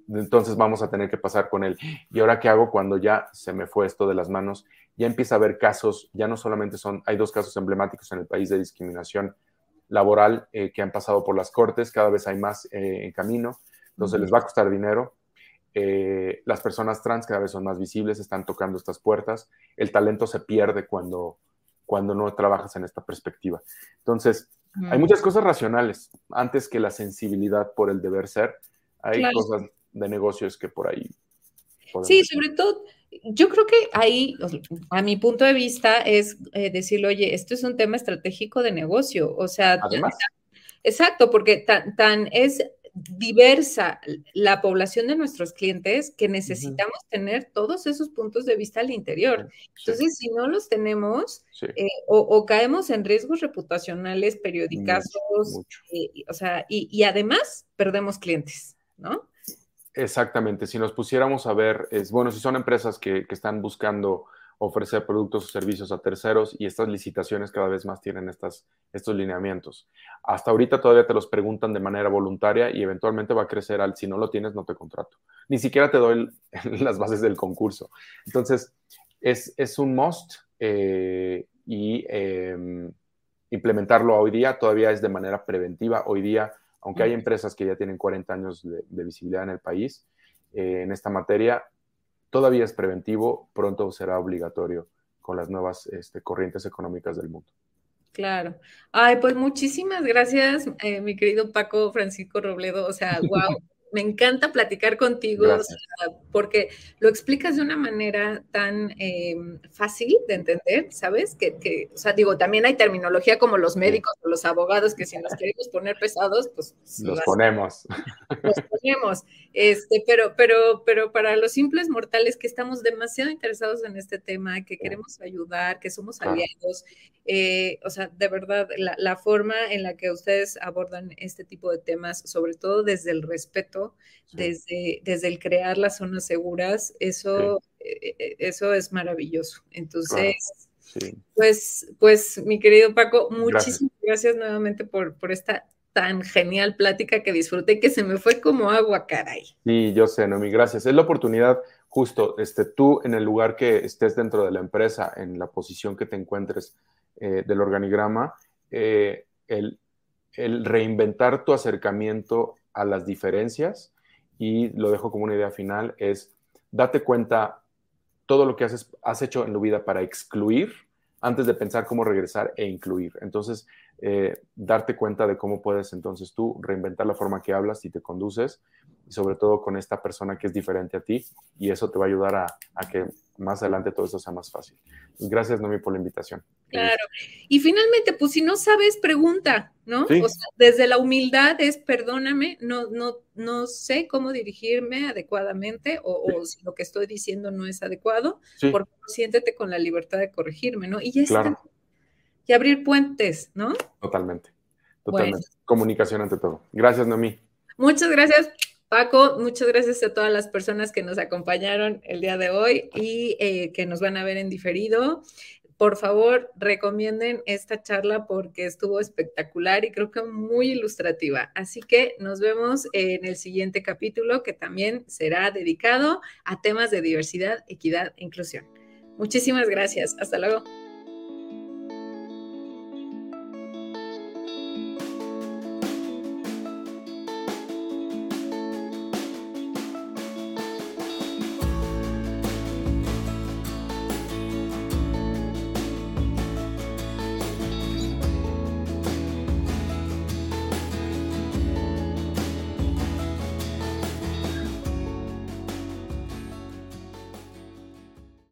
entonces vamos a tener que pasar con él. ¿Y ahora qué hago cuando ya se me fue esto de las manos? Ya empieza a haber casos, ya no solamente son, hay dos casos emblemáticos en el país de discriminación laboral eh, que han pasado por las cortes, cada vez hay más eh, en camino, entonces les va a costar dinero. las personas trans cada vez son más visibles, están tocando estas puertas, el talento se pierde cuando, cuando no trabajas en esta perspectiva. Entonces, hay muchas cosas racionales antes que la sensibilidad por el deber ser. Hay cosas de negocios que por ahí. Sí, sobre todo, yo creo que ahí, a mi punto de vista, es eh, decirle, oye, esto es un tema estratégico de negocio. O sea, exacto, porque tan, tan es diversa la población de nuestros clientes que necesitamos tener todos esos puntos de vista al interior. Entonces, si no los tenemos, eh, o, caemos en riesgos reputacionales, periodicazos, eh, o sea, y, además perdemos clientes, ¿no? Exactamente, si nos pusiéramos a ver, es bueno, si son empresas que, que están buscando ofrecer productos o servicios a terceros y estas licitaciones cada vez más tienen estas, estos lineamientos. Hasta ahorita todavía te los preguntan de manera voluntaria y eventualmente va a crecer al si no lo tienes no te contrato. Ni siquiera te doy las bases del concurso. Entonces, es, es un must eh, y em, implementarlo hoy día todavía es de manera preventiva. Hoy día, aunque hay empresas que ya tienen 40 años de, visibilidad en el país, eh, en esta materia, todavía es preventivo, pronto será obligatorio con las nuevas este, corrientes económicas del mundo. Claro. Ay, pues muchísimas gracias, eh, mi querido Paco Francisco Robledo. O sea, wow, me encanta platicar contigo porque lo explicas de una manera tan em, fácil de entender, ¿sabes? Que, o sea, digo, también hay terminología como los médicos o los abogados que si nos queremos poner pesados, pues los ponemos. Los ponemos. Este, pero, pero, pero para los simples mortales que estamos demasiado interesados en este tema, que queremos ayudar, que somos aliados, eh, o sea, de verdad, la forma en la que ustedes abordan este tipo de temas, sobre todo desde el respeto desde, desde el crear las zonas seguras, eso, e, e, eso es maravilloso. Entonces, pues, pues, mi querido Paco, muchísimas gracias, nuevamente por, por esta tan genial plática que disfruté que se me fue como agua, caray. Sí, yo sé, Nomi, gracias. Es la oportunidad, justo, este, tú en el lugar que estés dentro de la empresa, en la posición que te encuentres eh, del organigrama, eh, el, el, reinventar tu acercamiento a las diferencias y lo dejo como una idea final, es date cuenta todo lo que haces, has hecho en tu vida para excluir antes de pensar cómo regresar e incluir. Entonces, eh, darte cuenta de cómo puedes entonces tú reinventar la forma que hablas y te conduces, sobre todo con esta persona que es diferente a ti, y eso te va a ayudar a que más adelante todo eso sea más fácil. Gracias, Nomi, por la invitación. Claro. Y finalmente, pues si no sabes, pregunta, ¿no? O sea, desde la humildad es, perdóname, no, no, no sé cómo dirigirme adecuadamente o, si lo que estoy diciendo no es adecuado, por siéntete con la libertad de corregirme, ¿no? Y ya está. Y abrir puentes, ¿no? Totalmente. Totalmente. Comunicación ante todo. Gracias, Nomi. Muchas gracias. Paco, muchas gracias a todas las personas que nos acompañaron el día de hoy y eh, que nos van a ver en diferido. Por favor, recomienden esta charla porque estuvo espectacular y creo que muy ilustrativa. Así que nos vemos en el siguiente capítulo que también será dedicado a temas de diversidad, equidad e inclusión. Muchísimas gracias. Hasta luego.